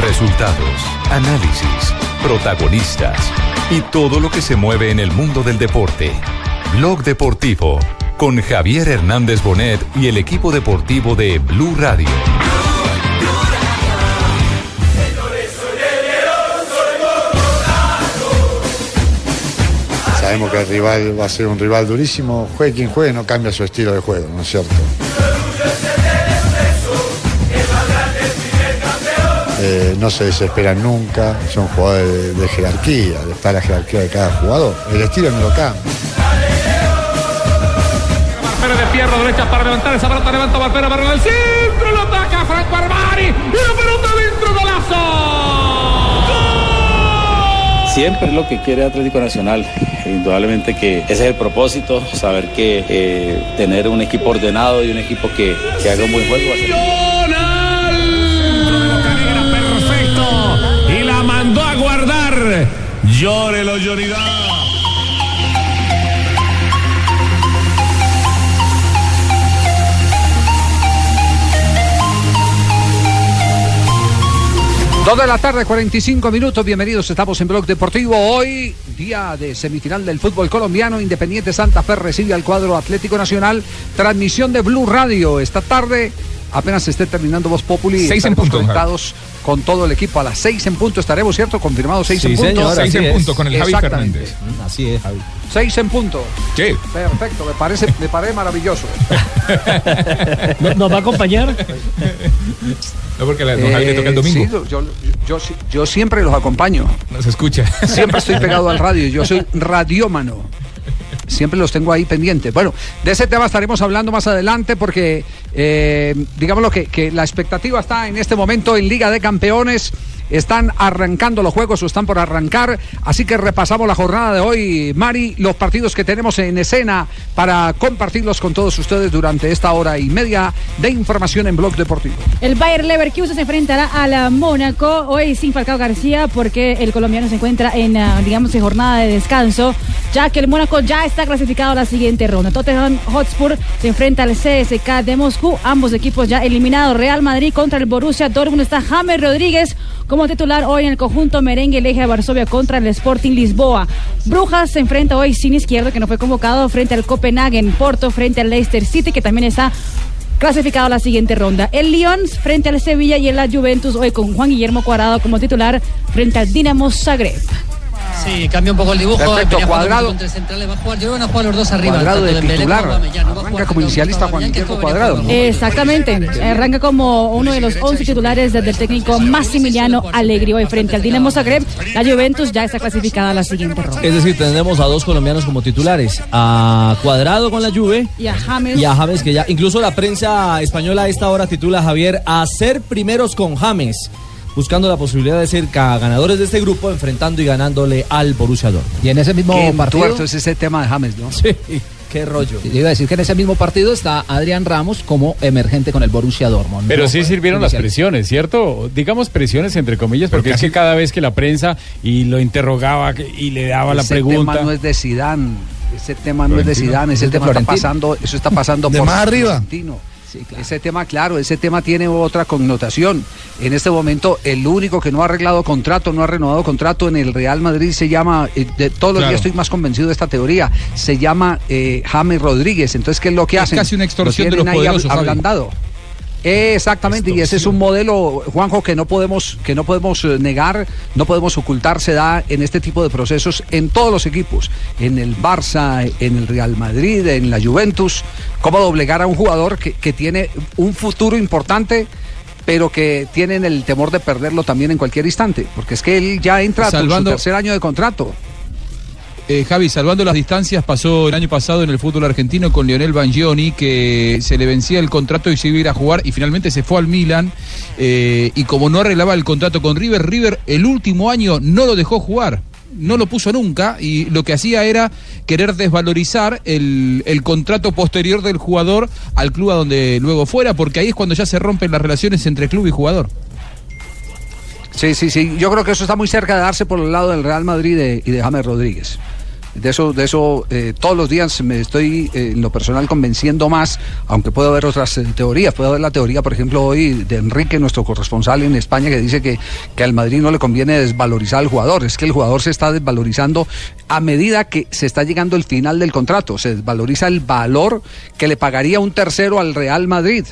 Resultados, análisis, protagonistas y todo lo que se mueve en el mundo del deporte. Blog Deportivo con Javier Hernández Bonet y el equipo deportivo de Blue Radio. Sabemos que el rival va a ser un rival durísimo. Juegue quien juegue, no cambia su estilo de juego, ¿no es cierto? Eh, no se desesperan nunca, son jugadores de, de jerarquía, está la jerarquía de cada jugador. El estilo no lo cambia. Barpera de pierna derecha para levantar esa pelota, levanta Barpera, barra del centro, lo ataca Franco Armani y la pelota dentro golazo. Siempre es lo que quiere Atlético Nacional. Indudablemente que ese es el propósito, saber que eh, tener un equipo ordenado y un equipo que, que haga un buen juego. Llórelo, Lloridad. Dos de la tarde, 45 minutos. Bienvenidos, estamos en Blog Deportivo. Hoy, día de semifinal del fútbol colombiano. Independiente Santa Fe recibe al cuadro Atlético Nacional. Transmisión de Blue Radio. Esta tarde, apenas esté terminando Voz Populi. Seis en estaremos punto, conectados con todo el equipo. A las seis en punto estaremos, ¿cierto? Confirmado seis Sí, en punto. señor, Seis así en es. punto con el Javi. Fernández. Así es, Javi. Seis en punto. ¿Qué? Perfecto, me parece, me parece maravilloso. ¿Nos va a acompañar? No, porque a don Javi le toca el Eh, domingo. sí, yo, yo, yo, yo siempre los acompaño. No se escucha. Siempre estoy pegado al radio. Yo soy radiómano. Siempre los tengo ahí pendientes. Bueno, de ese tema estaremos hablando más adelante porque, eh, digámoslo que, que la expectativa está en este momento en Liga de Campeones. Están arrancando los juegos o están por arrancar. Así que repasamos la jornada de hoy, Mari, los partidos que tenemos en escena para compartirlos con todos ustedes durante esta hora y media de información en Blog Deportivo. El Bayer Leverkusen se enfrentará a la Mónaco hoy sin Falcao García porque el colombiano se encuentra en, ah, digamos, en jornada de descanso, ya que el Mónaco ya está clasificado a la siguiente ronda. Tottenham Hotspur se enfrenta al CSK de Moscú, ambos equipos ya eliminados. Real Madrid contra el Borussia Dortmund está James Rodríguez titular hoy en el conjunto merengue el eje de Varsovia contra el Sporting Lisboa. Brujas se enfrenta hoy sin izquierdo que no fue convocado frente al Copenhagen, Porto frente al Leicester City que también está clasificado a la siguiente ronda. El Lyon frente al Sevilla y el la Juventus hoy con Juan Guillermo Cuadrado como titular frente al Dinamo Zagreb. Sí, cambia un poco el dibujo. Perfecto, Cuadrado. con tres centrales, va a jugar, yo van a jugar los dos arriba. Cuadrado de titular. Arranca jugar como inicialista Juan Guillermo Cuadrado. Exactamente, arranca como uno de los 11 titulares desde el técnico Massimiliano Allegri hoy frente al Dinamo Zagreb. La Juventus ya está clasificada a la siguiente ronda. Es decir, tenemos a dos colombianos como titulares, a Cuadrado con la Juve Y a James. y a James que ya, incluso la prensa española a esta hora titula a Javier a ser primeros con James, buscando la posibilidad de ser ganadores de este grupo, enfrentando y ganándole al Borussia Dortmund. Y en ese mismo Qué partido. tuerto es ese tema de James, ¿no? Sí, qué rollo. Yo iba a decir que en ese mismo partido está Adrián Ramos como emergente con el Borussia Dortmund. Pero No sí fue sirvieron las presiones, ¿cierto? Digamos presiones entre comillas, porque es que cada vez que la prensa y lo interrogaba y le daba la ese pregunta. tema no es de Sidán. Ese tema no es de. Sidán, ese Es de tema está Florentino. pasando, eso está pasando De por más arriba. Florentino. Ese tema, claro, ese tema tiene otra connotación. En este momento, el único que no ha arreglado contrato, no ha renovado contrato en el Real Madrid se llama, eh, de todos los Claro. días estoy más convencido de esta teoría, se llama eh, James Rodríguez. Entonces, ¿qué es lo que Es hacen? casi una extorsión Lo de los poderosos, ablandado. Exactamente, y ese es un modelo, Juanjo, que no podemos, que no podemos eh, negar, no podemos ocultar, se da en este tipo de procesos en todos los equipos, en el Barça, en el Real Madrid, en la Juventus, cómo doblegar a un jugador que, que tiene un futuro importante, pero que tienen el temor de perderlo también en cualquier instante, porque es que él ya entra a su tercer año de contrato. Eh, Javi, salvando las distancias, pasó el año pasado en el fútbol argentino con Lionel Bangioni, que se le vencía el contrato y se iba a ir a jugar, y finalmente se fue al Milan. eh, y como no arreglaba el contrato con River, River el último año no lo dejó jugar. No lo puso nunca y lo que hacía era querer desvalorizar el, el contrato posterior del jugador al club a donde luego fuera, porque ahí es cuando ya se rompen las relaciones entre club y jugador. Sí, sí, sí. Yo creo que eso está muy cerca de darse por el lado del Real Madrid y de, y de James Rodríguez. De eso, de eso eh, todos los días me estoy eh, en lo personal convenciendo más, aunque puedo haber otras eh, teorías. Puedo ver la teoría, por ejemplo, hoy de Enrique, nuestro corresponsal en España, que dice que, que al Madrid no le conviene desvalorizar al jugador. Es que el jugador se está desvalorizando a medida que se está llegando el final del contrato. Se desvaloriza el valor que le pagaría un tercero al Real Madrid.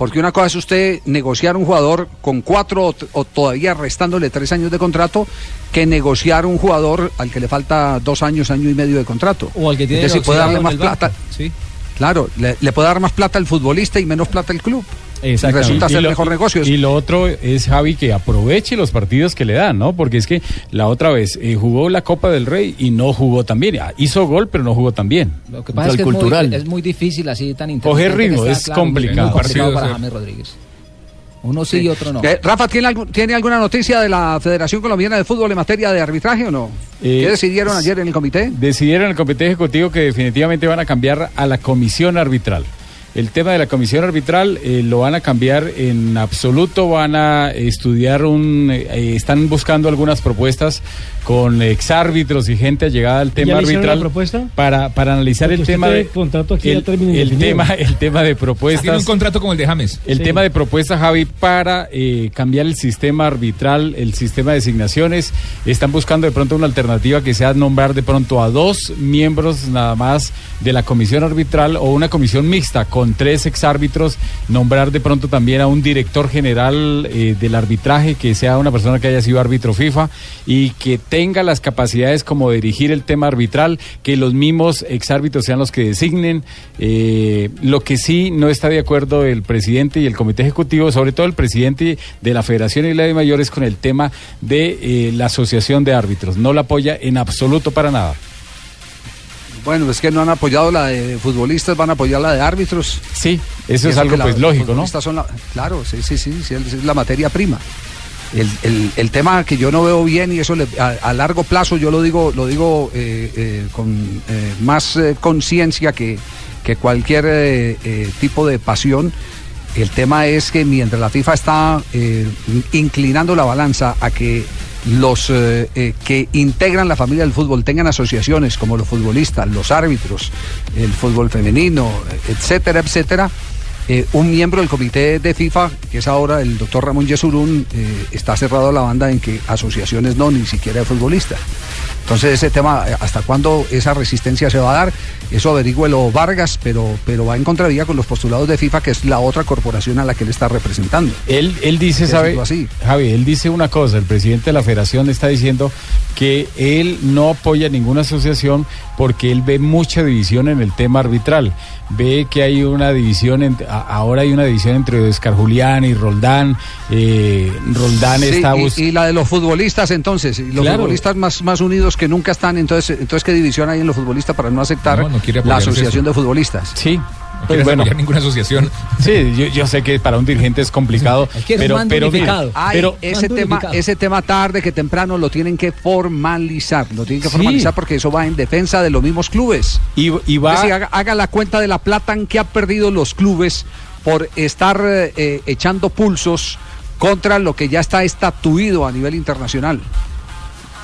Porque una cosa es usted negociar un jugador con cuatro o, todavía restándole tres años de contrato que negociar un jugador al que le falta dos años, año y medio de contrato. O al que tiene Es decir, puede darle más plata. Sí. Claro, le, le puede dar más plata al futbolista y menos plata al club. Resulta Y ser lo- mejor negocio. Y lo otro es, Javi, que aproveche los partidos que le dan, ¿no? Porque es que la otra vez eh, jugó la Copa del Rey y no jugó tan bien. Ah, Hizo gol, pero no jugó tan bien. Lo que pasa es que es muy, es muy difícil así tan Coger intermitente ritmo, es claro, complicado. Muy complicado Partido, para sí. James Rodríguez. Uno sí, y otro no. Eh, Rafa, ¿tiene, ¿tiene alguna noticia de la Federación Colombiana de Fútbol en materia de arbitraje o no? Eh, ¿Qué decidieron ayer en el comité? Decidieron en el comité ejecutivo que definitivamente van a cambiar a la comisión arbitral. El tema de la comisión arbitral eh, lo van a cambiar en absoluto, van a estudiar un, eh, están buscando algunas propuestas con exárbitros y gente allegada al tema ¿Ya le hicieron arbitral la propuesta? para para analizar Porque el tema de contrato aquí el, el tema el tema de propuestas Tiene un contrato como el de James. el Sí. tema de propuesta, Javi, para eh, cambiar el sistema arbitral, el sistema de designaciones, están buscando de pronto una alternativa que sea nombrar de pronto a dos miembros nada más de la comisión arbitral o una comisión mixta con tres exárbitros, nombrar de pronto también a un director general eh, del arbitraje que sea una persona que haya sido árbitro FIFA y que tenga las capacidades como dirigir el tema arbitral, que los mismos exárbitros sean los que designen. Eh, lo que sí no está de acuerdo el presidente y el comité ejecutivo, sobre todo el presidente de la Federación y la de Mayores, con el tema de eh, la asociación de árbitros. No la apoya en absoluto para nada. Bueno, es que no han apoyado la de futbolistas, van a apoyar la de árbitros. Sí, eso es algo pues lógico, ¿no? son la- claro, sí, sí, sí, sí, es la materia prima. El, el- tema que yo no veo bien y eso a, largo plazo yo lo digo lo digo eh, eh, con eh, más conciencia que, que cualquier tipo de pasión. El tema es que mientras la FIFA está inclinando la balanza a que los que integran la familia del fútbol tengan asociaciones como los futbolistas, los árbitros, el fútbol femenino, etcétera, etcétera, eh, un miembro del comité de FIFA, que es ahora el doctor Ramón Yesurún, eh, está cerrado la banda en que asociaciones no, ni siquiera de futbolistas. Entonces ese tema, eh, ¿hasta cuándo esa resistencia se va a dar? Eso averigüelo Vargas, pero, pero va en contravía con los postulados de FIFA, que es la otra corporación a la que él está representando. Él, él dice, ¿sabe? así. Javi, él dice una cosa, el presidente de la federación está diciendo que él no apoya ninguna asociación porque él ve mucha división en el tema arbitral. Ve que hay una división, a- ahora hay una división entre Oscar Julián y Roldán. Eh, Roldán Sí, está y, y la de los futbolistas entonces, y los Claro. futbolistas más, más unidos que nunca están, entonces, entonces ¿qué división hay en los futbolistas para no aceptar No, no quiere la asociación eso. de futbolistas? Sí. No quieres apoyar ninguna asociación. Sí, yo, yo sé que para un dirigente es complicado, pero, pero, mire, Ay, pero ese tema, ese tema tarde que temprano lo tienen que formalizar, lo tienen que Sí. formalizar porque eso va en defensa de los mismos clubes. Y, y va- Es decir, haga, haga la cuenta de la plata en que han perdido los clubes por estar eh, eh, echando pulsos contra lo que ya está estatuido a nivel internacional.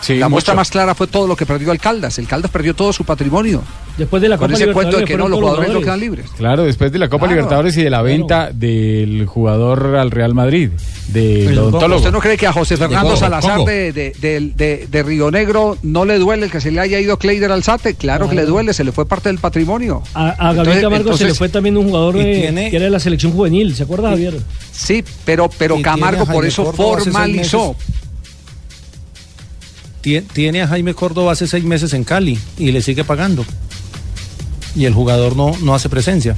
Sí, la muestra mucho. más clara fue todo lo que perdió el Caldas. El Caldas perdió todo su patrimonio. Después de la Con Copa ese cuento de que no, los jugadores no quedan libres. Claro, después de la Copa Claro, Libertadores y de la venta del jugador al Real Madrid, del odontólogo. ¿Usted no cree que a José Fernando Salazar de, de, de- de- de Río Negro no le duele el que se le haya ido Kleider Alzate? Claro que le duele, se le fue parte del patrimonio. A, a Gabriel Camargo se le fue también un jugador ¿Y eh, tiene- que era de la selección juvenil, ¿se acuerda Javier? Sí, pero, pero Camargo por eso formalizó. meses. Tie- Tiene a Jaime Córdoba hace seis meses en Cali y le sigue pagando. Y el jugador no, no hace presencia.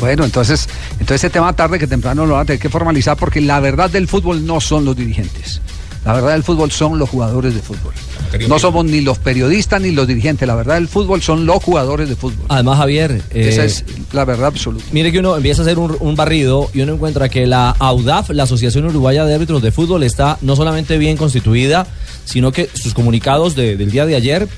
Bueno, entonces, entonces ese tema tarde que temprano lo van a tener que formalizar porque la verdad del fútbol no son los dirigentes. La verdad del fútbol son los jugadores de fútbol. No somos ni los periodistas ni los dirigentes. La verdad del fútbol son los jugadores de fútbol. Además, Javier. Esa eh, es la verdad absoluta. Mire que uno empieza a hacer un, un barrido y uno encuentra que la AUDAF, la Asociación Uruguaya de Árbitros de Fútbol, está no solamente bien constituida, sino que sus comunicados de- del día de ayer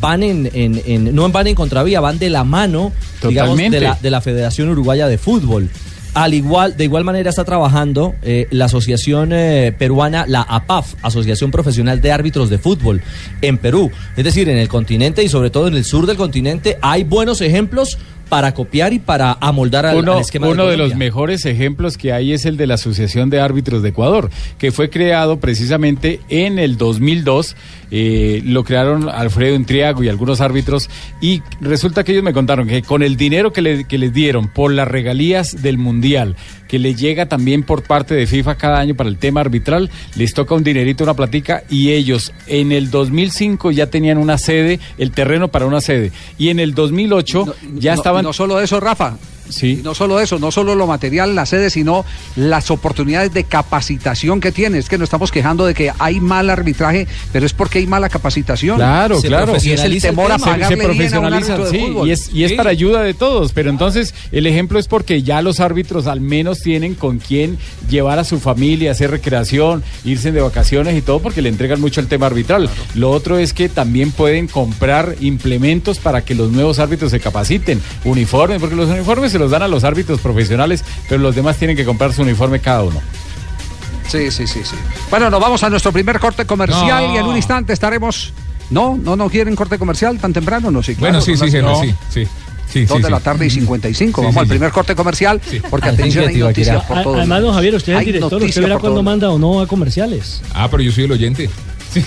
van en, en- en- no van en contravía, van de la mano, digamos, de la, de la Federación Uruguaya de Fútbol. Al igual, de igual manera está trabajando eh, la asociación eh, peruana, la APAF, Asociación Profesional de Árbitros de Fútbol, en Perú. Es decir, en el continente y sobre todo en el sur del continente hay buenos ejemplos para copiar y para amoldar al, Uno, al esquema uno de Colombia. los mejores ejemplos que hay es el de la Asociación de Árbitros de Ecuador, que fue creado precisamente en el 2002. Eh, lo crearon Alfredo Entriago y algunos árbitros. Y resulta que ellos me contaron que con el dinero que, le- que les dieron por las regalías del Mundial, que les llega también por parte de FIFA cada año para el tema arbitral, les toca un dinerito, una platica. Y ellos en el 2005 ya tenían una sede, el terreno para una sede. Y en el 2008 ya No- estaban. No solo eso, Rafa. Sí. No solo eso, no solo lo material, la sede, sino las oportunidades de capacitación que tiene. Es que nos estamos quejando de que hay mal arbitraje, pero es porque hay mala capacitación. Claro, Se claro. Y es el temor a Se- pagarle se, bien a un profesionaliza, árbitro de sí, fútbol. y es, y es Sí. para ayuda de todos. Pero entonces el ejemplo es porque ya los árbitros al menos tienen con quién llevar a su familia, hacer recreación, irse de vacaciones y todo, porque le entregan mucho el tema arbitral. Lo otro es que también pueden comprar implementos para que los nuevos árbitros se capaciten, uniformes, porque los uniformes se los dan a los árbitros profesionales, pero los demás tienen que comprar su uniforme cada uno. Sí, sí, sí, sí. Bueno, nos vamos a nuestro primer corte comercial No. y en un instante estaremos. No, no, no quieren corte comercial tan temprano, no, sí. Bueno, claro, sí, son sí, las- Henry, no. sí, sí. Sí, Dos sí, de la sí. tarde y 55. Sí, Vamos sí, al sí. primer corte comercial, porque atención, hay noticias por Además, don. Javier, usted es el director, usted verá cuándo manda o no a comerciales. Ah, pero yo soy el oyente. Sí.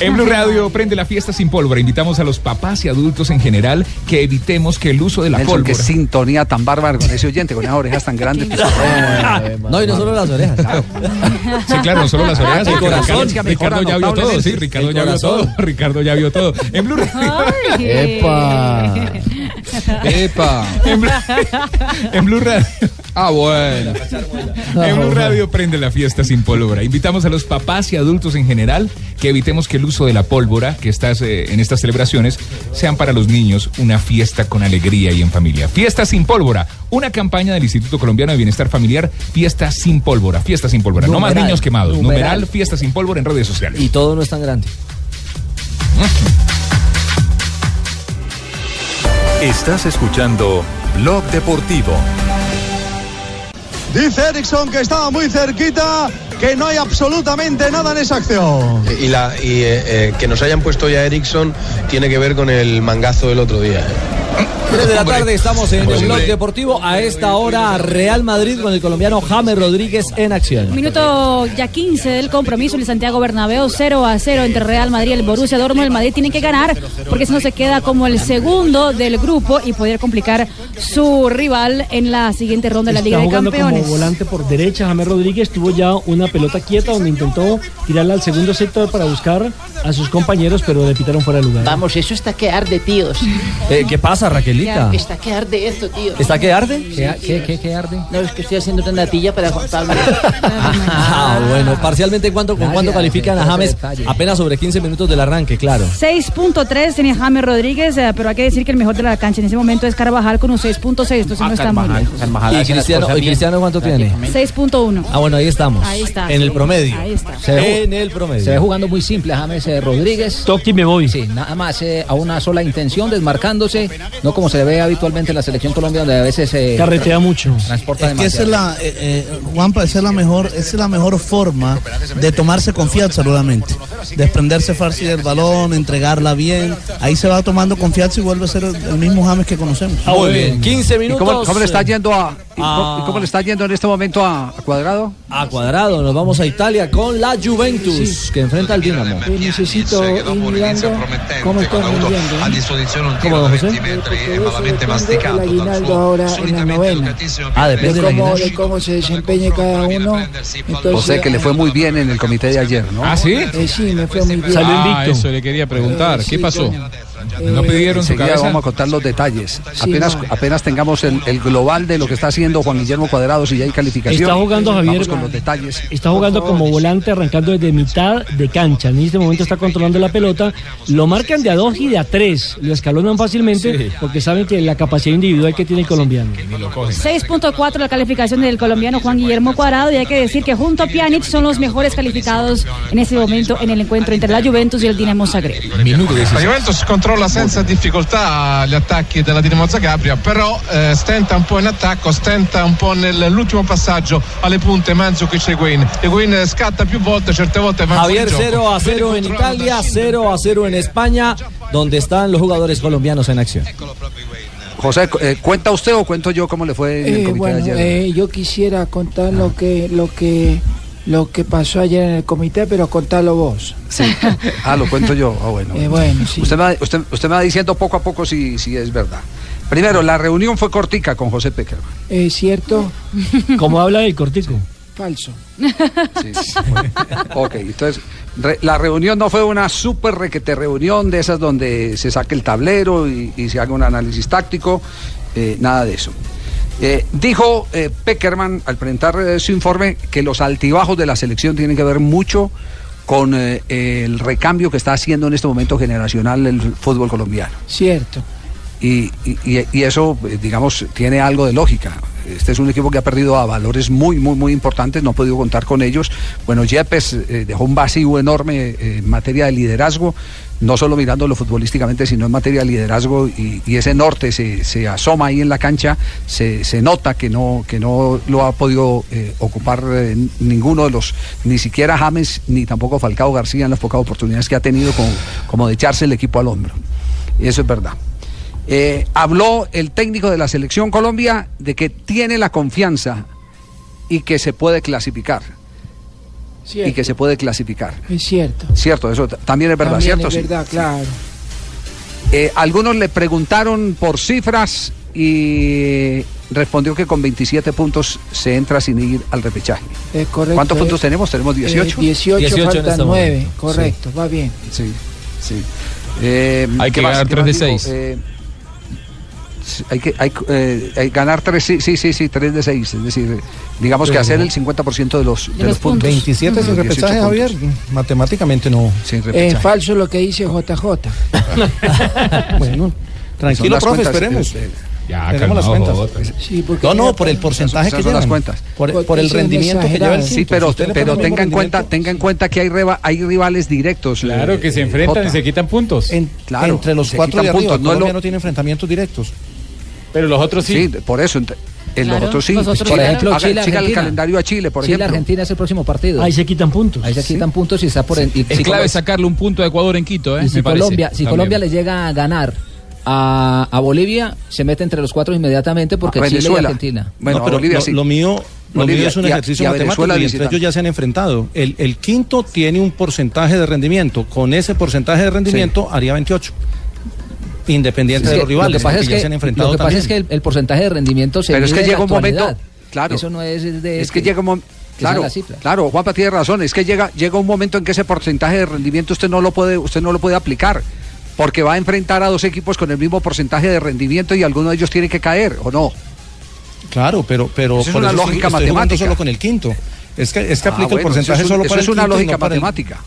en Blue Radio prende la fiesta sin pólvora. Invitamos a los papás y adultos en general que evitemos que el uso de la Nelson, qué pólvora. sintonía tan bárbara con ese oyente, con esas orejas tan grandes. pues, No, y no solo las orejas. Sí, claro, no solo las orejas. El porque corazón. Ricardo, Ricardo ya vio todo, sí, Ricardo ya vio todo. Ricardo ya vio todo. En Blue Radio. ¡Epa! ¡Epa! En Blue, en Blue Radio. Ah, bueno. En Blue Radio prende la fiesta sin pólvora. Invitamos a los papás y adultos en general que evitemos que el uso de la pólvora que estás eh, en estas celebraciones sean para los niños una fiesta con alegría y en familia. Fiesta sin pólvora, una campaña del Instituto Colombiano de Bienestar Familiar, Fiesta sin pólvora, Fiesta sin pólvora. no más niños quemados. numeral. Numeral, Fiesta sin pólvora en redes sociales. Y todo no es tan grande. Estás escuchando Blog Deportivo. Dice Ericsson que estaba muy cerquita, que no hay absolutamente nada en esa acción. Y, la, y eh, eh, que nos hayan puesto ya Ericsson tiene que ver con el mangazo del otro día. 3 de la tarde estamos en el blog deportivo. A esta hora, Real Madrid con el colombiano James Rodríguez en acción. Minuto ya 15 del compromiso en el Santiago Bernabéu, 0 a 0 entre Real Madrid y el Borussia Dortmund. El Madrid tiene que ganar porque si no se queda como el segundo del grupo y poder complicar su rival en la siguiente ronda de la Liga Está de jugando Campeones. como volante por derecha. James Rodríguez tuvo ya una pelota quieta donde intentó tirarla al segundo sector para buscar a sus compañeros, pero le pitaron fuera de lugar. Vamos, eso está que arde, tíos. Eh, ¿Qué pasa, Está que arde esto, tío. ¿Está que arde? ¿Qué, qué, qué, qué arde? No, es que estoy haciendo una natilla para Juan Pablo. Ah, bueno, parcialmente ¿cuánto, ¿con cuánto califican a James? Apenas sobre 15 minutos del arranque, claro. 6.3 tenía James Rodríguez, eh, pero hay que decir que el mejor de la cancha en ese momento es Carvajal con un 6.6. Entonces no está muy lejos. ¿Y Cristiano, ¿y Cristiano cuánto tiene? 6.1. Ah, bueno, ahí estamos. Ahí está. En el promedio. Ahí está. Se En el promedio. se ve jugando muy simple James eh, Rodríguez. Toque me voy. Sí, nada más eh, a una sola intención, desmarcándose, no como se ve habitualmente en la selección colombiana, donde a veces se Carretea mucho. transporta Es que esa es la, eh, eh, Juanpa, esa es la mejor, esa es la mejor forma de tomarse confianza nuevamente, desprenderse fácil del balón, entregarla bien, ahí se va tomando confianza y vuelve a ser el, el mismo James que conocemos. Muy bien, 15 ¿Y minutos. cómo, cómo le está yendo a, Ah. cómo- le está yendo en este momento a, a Cuadrado? A cuadrado, nos vamos a Italia con la Juventus, que enfrenta al Dinamo. necesito ir mirando cómo está rindiendo. A disposizione un ¿Cómo, don José? è malamente masticato. El aguinaldo ahora en la novena. Ah, depende de cómo, de cómo se desempeñe cada uno. Entonces, O sea que le fue muy bien en el comité de ayer, ¿no? Ah, sí. eh, sí, me fue muy bien. Salió Ah, eso le quería preguntar. Eh, ¿Qué sí, pasó? Coño. ¿No pidieron su Enseguida cabeza? vamos a contar los detalles. Sí, apenas, no. apenas tengamos el, el global de lo que está haciendo Juan Guillermo Cuadrado, si ya hay calificación. Está jugando Javier. Vamos con los detalles. Está jugando como volante arrancando desde mitad de cancha. En este momento está controlando la pelota. Lo marcan de a dos y de a tres. Lo escalonan fácilmente porque saben que la capacidad individual que tiene el colombiano. 6.4 la calificación del colombiano Juan Guillermo Cuadrado y hay que decir que junto a Pjanic son los mejores calificados en este momento en el encuentro entre la Juventus y el Dinamo Zagreb. Minuto La Juventus controlla controlla senza difficoltà gli attacchi della Dinamo Zagabria, però eh, stenta un po' in attacco, stenta un po' nell'ultimo passaggio alle punte Mandzukic e Higuain. Higuain scatta più volte, certe volte va Javier fuori gioco. 0 a 0 en Italia, 0 a 0 en España, donde están los jugadores colombianos en acción. José, eh, ¿cuenta usted o cuento yo cómo le fue en el Eh, comité bueno, de ayer? eh, yo quisiera contar lo que lo que lo que pasó ayer en el comité, pero contalo vos. Sí. Ah, lo cuento yo. Ah, bueno. Eh, bueno, sí. usted, me va, usted, usted me va diciendo poco a poco si, si es verdad. Primero, la reunión fue cortica con José Peckerman. ¿Es cierto? Como habla del cortico. Falso. Ok, entonces re- la reunión no fue una súper requete reunión de esas donde se saque el tablero y, y se haga un análisis táctico, eh, nada de eso. Eh, dijo eh, Peckerman al presentar eh, su informe que los altibajos de la selección tienen que ver mucho con el recambio que está haciendo en este momento generacional el fútbol colombiano. Cierto. Y, y- y- eso, digamos, tiene algo de lógica. Este es un equipo que ha perdido a valores muy, muy, muy importantes, no ha podido contar con ellos. Bueno, Yepes dejó un vacío enorme en materia de liderazgo, no solo mirándolo futbolísticamente, sino en materia de liderazgo, y, y ese norte se, asoma ahí en la cancha, se, nota que no, que no lo ha podido eh, ocupar eh, ninguno de los, ni siquiera James, ni tampoco Falcao García en las pocas oportunidades que ha tenido como, como de echarse el equipo al hombro. Eso es verdad. Eh, habló el técnico de la selección Colombia de que tiene la confianza y que se puede clasificar. Cierto. y que se puede clasificar. Es cierto. Cierto, eso también es verdad, también ¿cierto? Es verdad, sí. claro. Eh, algunos le preguntaron por cifras y respondió que con 27 puntos se entra sin ir al repechaje. Es correcto. ¿Cuántos puntos tenemos? Tenemos 18. Eh, 18, 18 este faltan este 9, momento. correcto, sí. va bien. Sí, sí. Eh, Hay que ganar 3 de 6 hay que hay, eh, hay ganar 3, sí, sí, sí, sí, 3 de 6. Es decir, digamos que hacer el 50% de los, de los los puntos. 27 sin Los 18 repechaje, puntos. Javier. Matemáticamente no. Sin Es repechaje. falso lo que dice JJ. Bueno, Son tranquilo, las profe, cuentas, esperemos. eh, Ya, Tenemos las cuentas. Jota. Sí, porque No, no, por el porcentaje esas que son las llevan. cuentas. Por, por el rendimiento que lleva el. Sí, pero, Si pero tenga en cuenta, tenga en cuenta que hay, reba- hay rivales directos. Claro, eh, que se eh, enfrentan y se quitan puntos. en- Claro, entre los cuatro de arriba, puntos, no lo- no tiene enfrentamientos directos. Pero los otros sí. Sí, por eso. En los Claro, otros sí. los otros Chile, Por ejemplo, haga- Chile, el calendario a Chile, por Chile, ejemplo. Argentina es el próximo partido. Ahí se quitan puntos. Ahí se quitan puntos y está por en- y Es si clave sacarle un punto a Ecuador en Quito, ¿eh? y si me parece. Colombia, si También. Colombia le llega a ganar a, a Bolivia, se mete entre los cuatro inmediatamente porque A Chile y Venezuela. Argentina. Bueno, no, pero Bolivia lo, sí. lo mío, lo mío es un y a- ejercicio y a matemático Venezuela y entre ellos ya se han enfrentado. El, el quinto tiene un porcentaje de rendimiento. Con ese porcentaje de rendimiento haría 28. Independiente de los rivales, lo que pasa es ya que, se han enfrentado lo que pasa es que el, el porcentaje de rendimiento se Pero es que llega un momento. Claro. Eso no es de Es que llega un momento. Claro, claro, Juanpa tiene razón. Es que llega, llega un momento en que ese porcentaje de rendimiento usted no lo puede, usted no lo puede aplicar. Porque va a enfrentar a dos equipos con el mismo porcentaje de rendimiento y alguno de ellos tiene que caer, ¿o no? Claro, pero, pero Eso es por una eso estoy- lógica estoy matemática. solo con el quinto. Es que, es que Ah, aplica bueno, el porcentaje eso es un- solo eso para el es una quinto lógica no para el- matemática.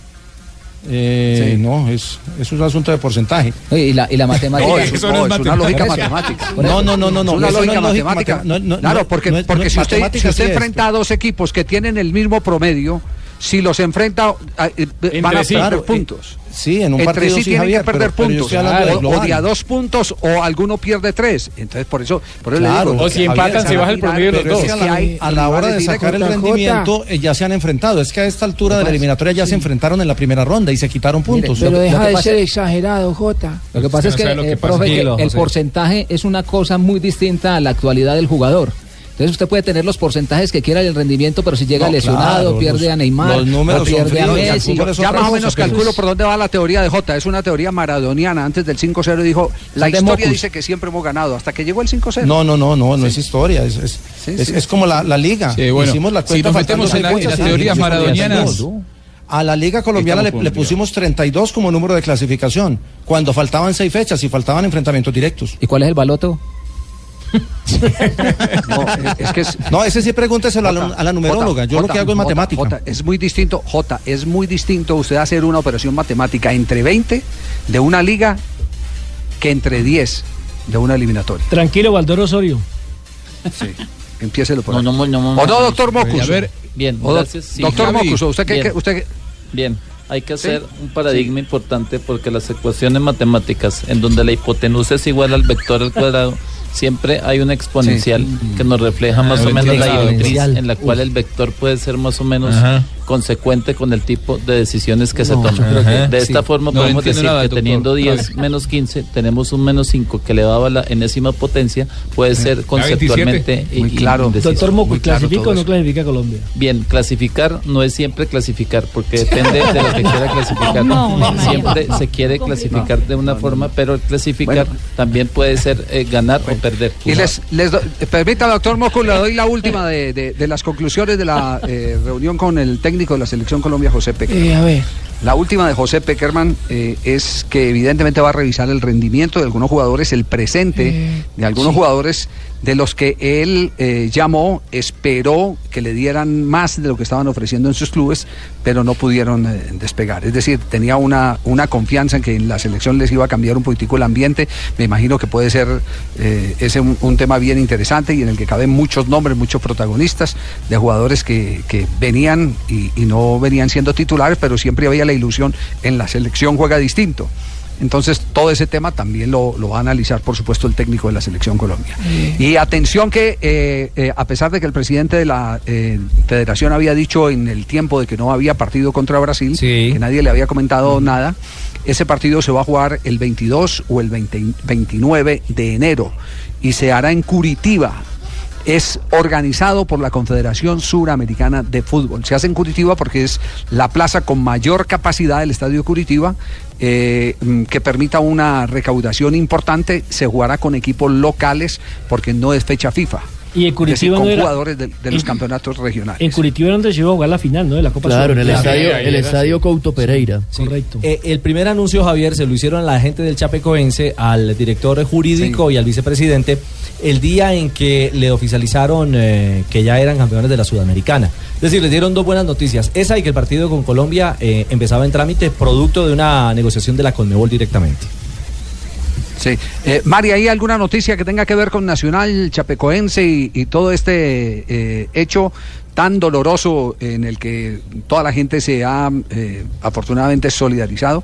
Eh, Sí. No, es, es un asunto de porcentaje. Y la, y la matemática. No, eso, no, es una lógica matemática. No, no, no, no, no. es una no lógica es matemática. matem- no, no, claro, no, porque, no es- porque no es si usted, si usted sí es, enfrenta a dos equipos que tienen el mismo promedio, si los enfrenta, ah, eh, van a sí. perder Claro, eh, puntos. Sí, en un Entre partido sí tienen Javier, que perder pero- pero puntos. del o, o de a dos puntos o alguno pierde tres. Entonces, por eso, por eso Claro, le digo. O si empatan, se baja el promedio de los Pero es dos. que a la, hay a la hora de sacar el rendimiento eh, ya se han enfrentado. Es que a esta altura de la eliminatoria ya se enfrentaron en la primera ronda y se quitaron puntos. Pero lo deja de pasa- ser exagerado, Jota. Lo que pasa es que, eh, el porcentaje es una cosa muy distinta a la actualidad del jugador. Entonces usted puede tener los porcentajes que quiera del rendimiento, pero si llega No, lesionado, claro, pierde los- a Neymar, los números o son pierde a fríos, Messi. calculo eso Ya otra más o menos calculo por dónde va la teoría de J. Es una teoría maradoniana. Antes del 5-0 dijo, la historia Mocus. dice que siempre hemos ganado. Hasta que llegó el 5-0. No, no, no, no, no es historia. Es, es, Sí, es, sí. es como la, la liga. Sí, bueno, Hicimos la si cuenta nos faltando metemos en la- en las teorías maradonianas, 32. A la liga colombiana le, le pusimos 32 como número de clasificación, cuando faltaban seis fechas y faltaban enfrentamientos directos. ¿Y cuál es el baloto? No, es que es, No, ese sí pregúnteselo a la, a la numeróloga. Jota, Yo lo que hago es matemática. Jota, es muy distinto, J, es muy distinto usted hacer una operación matemática entre 20 de una liga que entre 10 de una eliminatoria. Tranquilo, Valdor Osorio. Sí. Empiécelo por No, ahí. no, no, no, ¿O no, doctor Mocus? A ver, Bien, O do- gracias. sí. doctor Javi. Mocus, ¿usted qué, Bien. qué- usted qué- Bien. hay que hacer un paradigma importante porque las ecuaciones matemáticas en donde la hipotenusa es igual al vector al cuadrado, siempre hay una exponencial que nos refleja más o menos la exponencial. directriz en la cual el vector puede ser más o menos Ajá. consecuente con el tipo de decisiones que se toman. De esta sí. forma No podemos decir nada, que doctor. teniendo 10 Claro. menos 15 tenemos un menos 5 que elevado a la enésima potencia puede ser conceptualmente Muy claro. indeciso. Doctor Moco, claro ¿clasifica o no clasifica Colombia? Bien, clasificar no es siempre clasificar, porque depende de lo que quiera clasificar. No, siempre se quiere clasificar de una forma, pero el clasificar también puede ser eh, ganar o perder. Y les, les do- permita, doctor Moco, le doy la última de, de- de las conclusiones de la eh, reunión con el técnico de la selección Colombia, José Peckerman. Eh, a ver. La última de José Peckerman eh, es que evidentemente va a revisar el rendimiento de algunos jugadores, el presente Eh, de algunos sí. jugadores de los que él eh, llamó, esperó que le dieran más de lo que estaban ofreciendo en sus clubes, pero no pudieron eh, despegar. Es decir, tenía una, una confianza en que en la selección les iba a cambiar un poquitico el ambiente. Me imagino que puede ser eh, ese un, tema bien interesante y en el que caben muchos nombres, muchos protagonistas de jugadores que, que venían y, y no venían siendo titulares, pero siempre había la ilusión en la selección juega distinto. Entonces, todo ese tema también lo, lo va a analizar, por supuesto, el técnico de la Selección Colombia. Y atención que, eh, eh, a pesar de que el presidente de la eh, federación había dicho en el tiempo de que no había partido contra Brasil, que nadie le había comentado nada, ese partido se va a jugar el 22 o el 20 29 de enero y se hará en Curitiba, es organizado por la Confederación Suramericana de Fútbol. Se hace en Curitiba porque es la plaza con mayor capacidad del Estadio Curitiba, eh, mm, que permita una recaudación importante. Se jugará con equipos locales porque no es fecha FIFA. Y en Es decir, Curitiba con no era- jugadores de, de los en- campeonatos regionales. En Curitiba era donde se iba a jugar la final, ¿no? De la Copa Claro, en el Sudamericana. estadio, el estadio Couto Pereira. Correcto. Eh, el primer anuncio, Javier, se lo hicieron a la gente del Chapecoense, al director jurídico y al vicepresidente, el día en que le oficializaron eh, que ya eran campeones de la Sudamericana. Es decir, les dieron dos buenas noticias. Esa y que el partido con Colombia eh, empezaba en trámite producto de una negociación de la Conmebol directamente. Sí. Eh, Mari, ¿hay alguna noticia que tenga que ver con Nacional Chapecoense y, todo este eh, hecho tan doloroso en el que toda la gente se ha eh, afortunadamente solidarizado?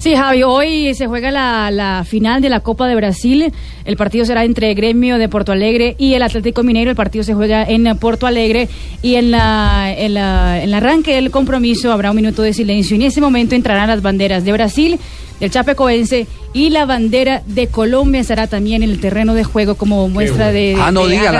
Sí, Javi, hoy se juega la, la final de la Copa de Brasil. El partido será entre Gremio de Porto Alegre y el Atlético Mineiro. El partido se juega en Porto Alegre y en, la, en, la- en el arranque del compromiso habrá un minuto de silencio. Y en ese momento entrarán las banderas de Brasil, del Chapecoense y la bandera de Colombia estará también en el terreno de juego como muestra de, ah, no de diga,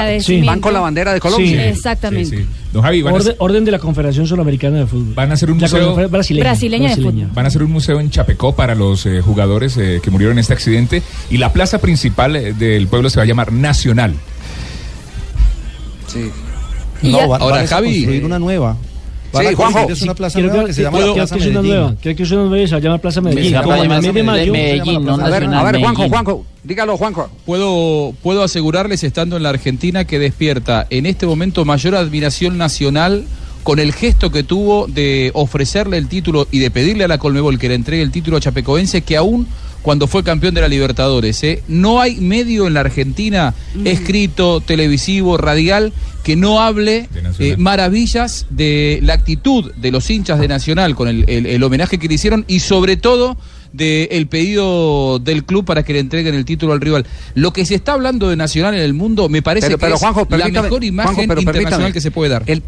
van con la bandera de Colombia. Exactamente. Don Javi, van a, Orden, de la Confederación Sudamericana de Fútbol. van a hacer un La museo brasileña. Brasileña de fútbol. Van a hacer un museo en Chapecó para los eh, jugadores eh, que murieron en este accidente y la plaza principal eh, del pueblo se va a llamar Nacional. Sí. No, ya- van, Ahora, van a Javi. construir una nueva. Van Sí, a Juanjo. es una plaza nueva que, se llama la Plaza que es una Medellín. nueva. Quiero que es una nueva se llama Plaza Medellín. Medellín, no A ver, a ver, Juanjo. Juanjo, dígalo, Juanjo. Puedo, puedo asegurarles, estando en la Argentina, que despierta en este momento mayor admiración nacional con el gesto que tuvo de ofrecerle el título y de pedirle a la Colmebol que le entregue el título a Chapecoense, que aún cuando fue campeón de la Libertadores. ¿eh? No hay medio en la Argentina, escrito, televisivo, radial, que no hable De eh, maravillas de la actitud de los hinchas de Nacional con el, el- el homenaje que le hicieron y sobre todo del pedido del club para que le entreguen el título al rival. Lo que se está hablando de Nacional en el mundo me parece Pero, que pero es Juanjo, la mejor imagen Juanjo, pero internacional que se puede dar. El,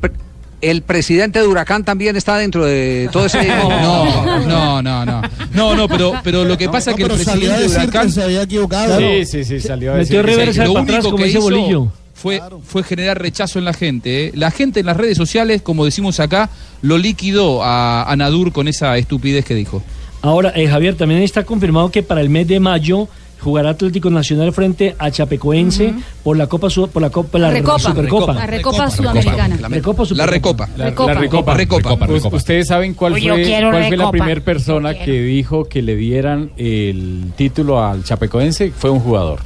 el presidente de Huracán también está dentro de todo ese... No, no, no, no. No, no, pero, pero lo que pasa es que el presidente de Huracán se había equivocado. Sí, sí, sí, salió a Metió decir. reversa lo único como que hizo bolillo. fue, fue generar rechazo en la gente. ¿eh? La gente en las redes sociales, como decimos acá, lo liquidó a, a Nadur con esa estupidez que dijo. Ahora, eh, Javier, también está confirmado que para el mes de mayo jugará Atlético Nacional frente a Chapecoense por la Copa por la Copa la Recopa. Supercopa. La Recopa Sudamericana. Recopa La recopa. La, Recopa. la recopa. Recopa. Us- Ustedes saben cuál Uy, fue, cuál fue la primera persona que dijo que le dieran el título al Chapecoense. Fue un jugador.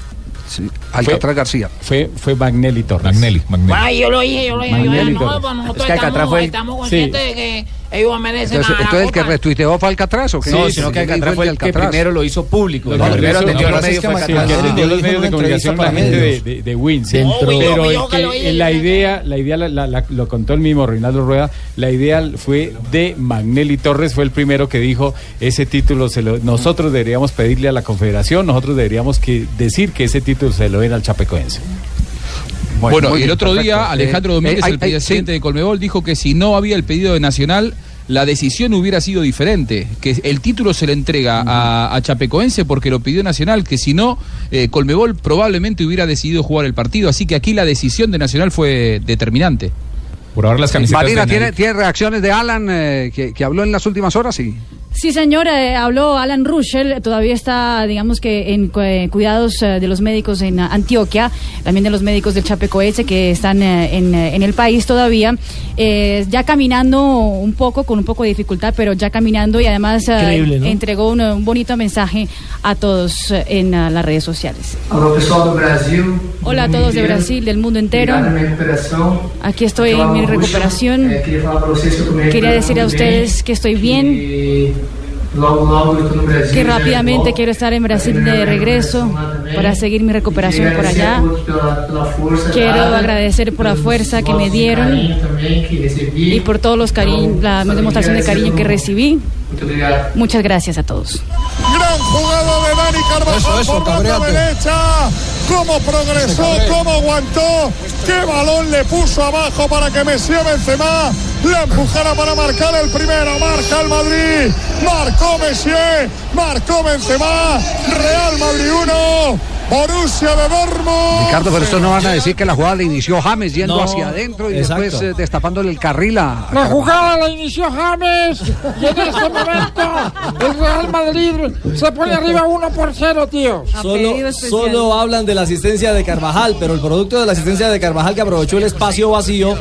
Sí, Alcatraz García. Fue, fue Magnelli Torres. Magnelli, Magnelli. Ay, yo lo dije, yo lo dije. Yo no, Torres. pues nosotros Es que Alcatraz estamos, fue el- estamos Sí. conscientes de que Ellos merecen Entonces, a entonces el que retuiteó fue Alcatraz o qué? Sí, ¿Quién sino que Alcatraz fue el que primero lo hizo público. Lo El que primero atendió lo los medios de comunicación la gente de, de, de Win. Se entró- Pero la idea, la idea la, la- la- lo contó el mismo Reinaldo Rueda, la idea fue de Magnelli Torres, fue el primero que dijo ese título, se lo- nosotros deberíamos pedirle a la confederación, nosotros deberíamos que decir que ese título se lo den al Chapecoense. Bueno, y el otro perfecto. día Alejandro Eh, Domínguez, eh, el presidente de Colmebol, dijo que si no había el pedido de Nacional, la decisión hubiera sido diferente, que el título se le entrega a, a Chapecoense porque lo pidió Nacional, que si no, eh, Colmebol probablemente hubiera decidido jugar el partido, así que aquí la decisión de Nacional fue determinante. Por ahora las camisetas Marina, ¿tiene. ¿tiene reacciones de Alan eh, que, que habló en las últimas horas? Sí. Sí, señor, eh, habló Alan Ruschel, todavía está, digamos que en cu- eh, cuidados eh, de los médicos en Antioquia, también de los médicos del Chapecoense que están eh, en, eh, en el país todavía, eh, ya caminando un poco, con un poco de dificultad, pero ya caminando y además eh, Increíble, ¿no? entregó un, un bonito mensaje a todos eh, en ah, las redes sociales. Alô pessoal do Brasil. Hola a todos de. Brasil, del mundo entero. Aquí estoy en mi recuperación. Quería decir a ustedes que estoy bien. Que rápidamente quiero estar en Brasil de regreso para seguir mi recuperación por allá. Quiero agradecer por la fuerza que me dieron y por todos los cariños, la demostración de cariño que recibí. Muchas gracias a todos. Gran jugada de Dani Carvajal Eso, eso, por cabreate. derecha. Cómo progresó, cómo aguantó. Qué balón le puso abajo para que Messi Benzema la empujara para marcar el primero. Marca el Madrid. Marcó Messi. Marcó Benzema. Real Madrid 1. Borussia de Dortmund. Ricardo, pero esto no van a decir que la jugada la inició James yendo No, hacia adentro y exacto. después eh, destapándole el carril a, La jugada la inició James y en este momento el Real Madrid se pone arriba 1 por 0, tío. Solo, solo hablan de la asistencia de Carvajal, pero el producto de la asistencia de Carvajal que aprovechó el espacio vacío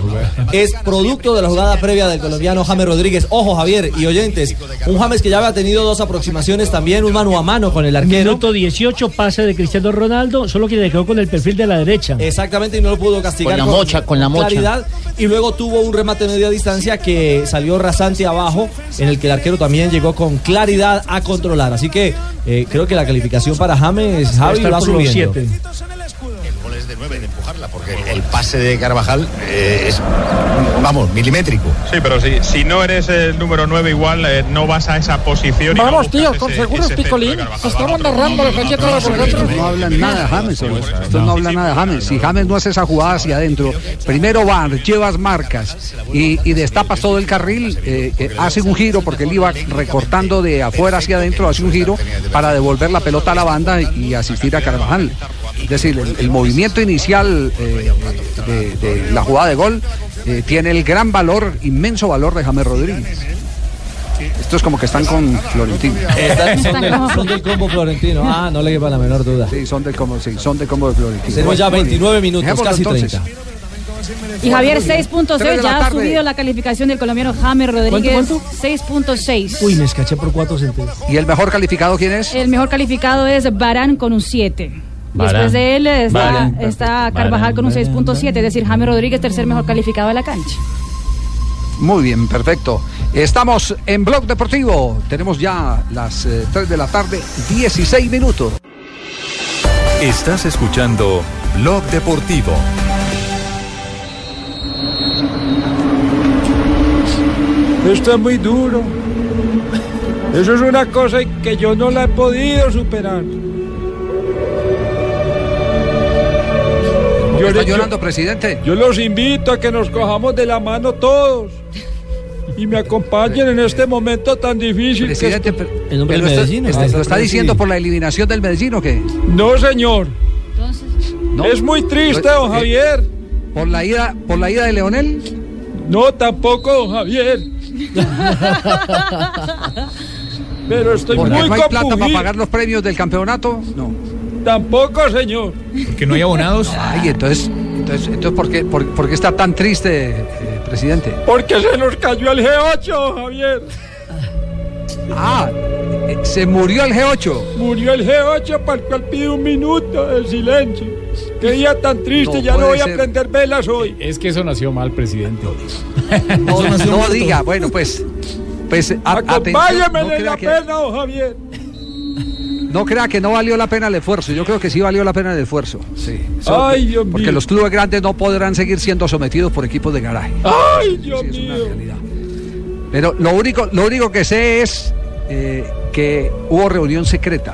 es producto de la jugada previa del colombiano James Rodríguez. Ojo, Javier y oyentes, un James que ya había tenido dos aproximaciones también, un mano a mano con el arquero. Minuto 18, pase de Cristiano Ronaldo, solo que le quedó con el perfil de la derecha. Exactamente, y no lo pudo castigar Con la mocha, con la mocha. claridad. Y luego tuvo un remate media distancia que salió rasante abajo, en el que el arquero también llegó con claridad a controlar. Así que eh, creo que la calificación para James, Javi, va subiendo. siete. gol es de 9 de porque el pase de Carvajal eh, es, vamos, milimétrico. Sí, pero si, si no eres el número 9 igual, eh, no vas a esa posición. Vamos, tío, con seguros Picolín. Carvajal. Estamos narrando la todos vosotros. No hablan nada de James. Esto no habla nada de James. Si James no hace esa jugada hacia adentro, primero vas, llevas marcas y, y destapas todo el carril, eh, eh, hace un giro porque él iba recortando de afuera hacia adentro, hace un giro para devolver la pelota a la banda y asistir a Carvajal. Es decir, el, el movimiento inicial eh, de, de la jugada de gol eh, tiene el gran valor, inmenso valor de James Rodríguez. Esto es como que están con Florentino. Están- son, del, son del combo florentino. Ah, no le quepa la menor duda. Sí, son del combo, sí, son del combo de Florentino. Tenemos ya Muy bien. 29 minutos, Dejémoslo casi entonces. 30. Y Javier Tres 6.6 de la ya ha subido la calificación del colombiano James Rodríguez. ¿Cuánto, 6.6. Uy, me escaché por 4 centavos. ¿Y el mejor calificado quién es? El mejor calificado es Barán con un 7. Después de él está, Carvajal con un 6.7, es decir, James Rodríguez tercer mejor calificado de la cancha. Muy bien, perfecto. Estamos en Blog Deportivo. Tenemos ya las 3 de la tarde, 16 minutos. Estás escuchando Blog Deportivo. Esto es muy duro. Eso es una cosa que yo no la he podido superar. Yo ¿Está le- llorando, presidente? Yo los invito a que nos cojamos de la mano todos y me acompañen en este momento tan difícil. Presidente, que pero- El nombre del está- Medellín, está- está- ¿Lo está diciendo por la eliminación del Medellín o qué? No, señor. Es muy triste, don Eh, Javier. ¿Por la ida, por la ida de Leonel? No, tampoco, don Javier. Pero estoy ¿Porque muy no hay plata para pagar los premios del campeonato? No. Tampoco, señor. Porque no hay abonados. Ay, entonces, entonces, entonces ¿por, qué, por, por qué está tan triste, eh, presidente? Porque se nos cayó el G8, don Javier. Ah, eh, se murió el G8. Murió el G8 para el cual pide un minuto de silencio. Qué día tan triste, No ya no voy a prender velas hoy. Es que eso nació mal, presidente. No, no diga, bueno, pues. pues a- atención, Acompáñame no en la que- pena, don Javier. No crea que no valió la pena el esfuerzo. Yo creo que sí valió la pena el esfuerzo. Sí. Ay, Dios porque mío. los clubes grandes no podrán seguir siendo sometidos por equipos de garaje. Ay, Dios mío. Pero lo único, lo único que sé es eh, que hubo reunión secreta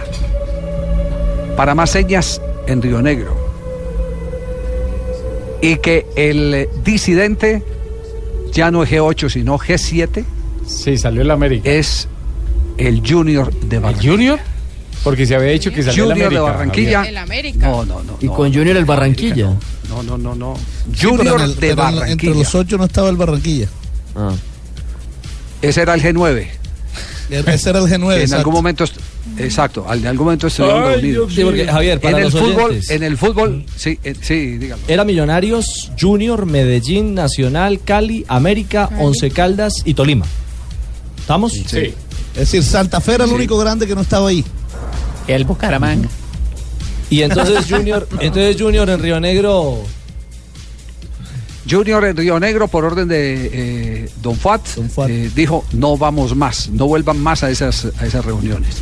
para más señas en Río Negro. Y que el disidente ya no es G8, sino G7. Sí, salió el América. Es el Junior de Barranquilla. Junior? Porque se había dicho que salió el Junior de América. Barranquilla. Javier. El América. No, no, no. Y con Junior el Barranquilla. No, no, no, no. Sí, pero Junior en el- de Barranquilla. Entre los ocho no estaba el Barranquilla. Ese era el G9. Ese era el G9. Que en algún momento, exacto, al- en algún momento estuvieron Ay, reunidos. Sí, porque. Javier, para en el los fútbol, oyentes. en el fútbol, sí, eh, sí, dígalo. Era Millonarios, Junior, Medellín, Nacional, Cali, América, Once Caldas y Tolima. ¿Estamos? Sí. Es decir, Santa Fe era el único grande que no estaba ahí. El Bucaramanga. Y entonces Junior, entonces Junior en Río Negro. Junior en Río Negro, por orden de eh, Don Fuat, eh, dijo no vamos más, no vuelvan más a esas, a esas reuniones.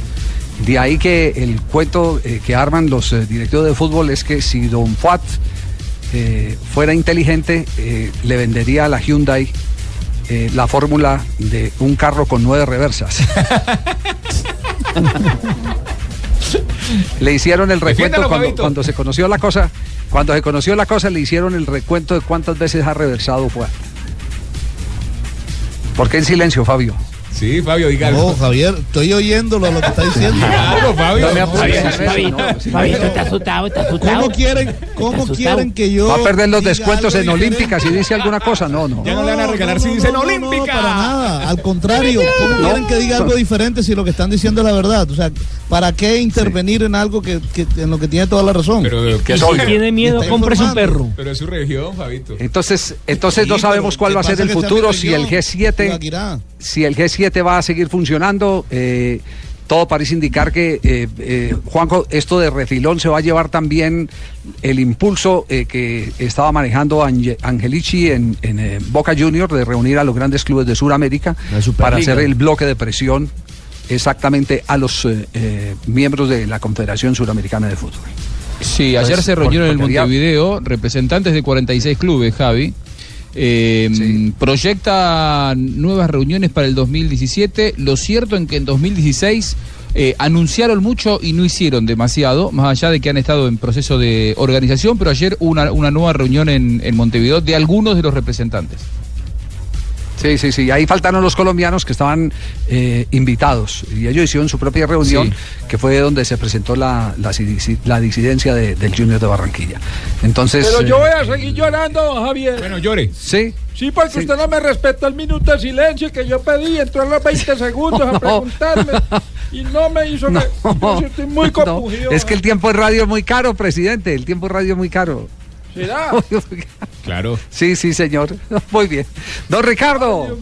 De ahí que el cuento eh, que arman los eh, directivos de fútbol es que si Don Fuat eh, fuera inteligente, eh, le vendería a la Hyundai eh, la fórmula de un carro con nueve reversas. le hicieron el recuento cuando, se conoció la cosa. Cuando se conoció la cosa, le hicieron el recuento de cuántas veces ha reversado Fuat. ¿Por qué en silencio, Fabio? Sí, Fabio, diga No, Javier, estoy oyéndolo lo que está diciendo. Claro, Fabio. No me apoyes no. Fabito, está asustado, está asustado. ¿Cómo quieren, cómo quieren que yo. ¿Va a perder los descuentos en? Olímpica si dice alguna cosa? No, no. Ya no le van a regalar si dicen Olímpica. No, para nada. Al contrario, ¿cómo quieren que diga algo diferente si lo que están diciendo es la verdad? O sea, ¿para qué intervenir en algo que, que- en lo que tiene toda la razón? Pero, Que si tiene miedo, Está cómprese un perro. pero es su región, Fabito. Entonces, entonces no sabemos cuál ¿qué va a ser el futuro, si el región? G7, Ibaguirá. Si el G7 va a seguir funcionando. eh, todo parece indicar que, eh, eh, Juanjo, esto de refilón se va a llevar también el impulso eh, que estaba manejando Ange- Angelici en, en, eh, Boca Junior de reunir a los grandes clubes de Sudamérica para hacer el bloque de presión exactamente a los eh, eh, miembros de la Confederación Suramericana de Fútbol. Sí, ayer Pues, se reunieron en había- Montevideo representantes de 46 clubes, Javi. Eh, Proyecta nuevas reuniones para el 2017. Lo cierto en que en 2016 eh, anunciaron mucho y no hicieron demasiado, más allá de que han estado en proceso de organización, pero ayer hubo una, una nueva reunión en, en Montevideo de algunos de los representantes. Sí, sí, sí. Ahí faltaron los colombianos que estaban eh, invitados y ellos hicieron su propia reunión, Sí. que fue donde se presentó la, la, disi- la disidencia de- del Junior de Barranquilla. Entonces. Pero yo eh, voy a seguir llorando, don Javier. Bueno, llore. Sí. Sí, porque usted no me respetó el minuto de silencio que yo pedí. Entró a los 20 segundos a No. preguntarme y no me hizo No, que. Yo estoy muy no, compungido. es que el tiempo de radio es muy caro, presidente. El tiempo de radio es muy caro. ¿Será? Claro. Sí, sí, señor. Muy bien. Don Ricardo,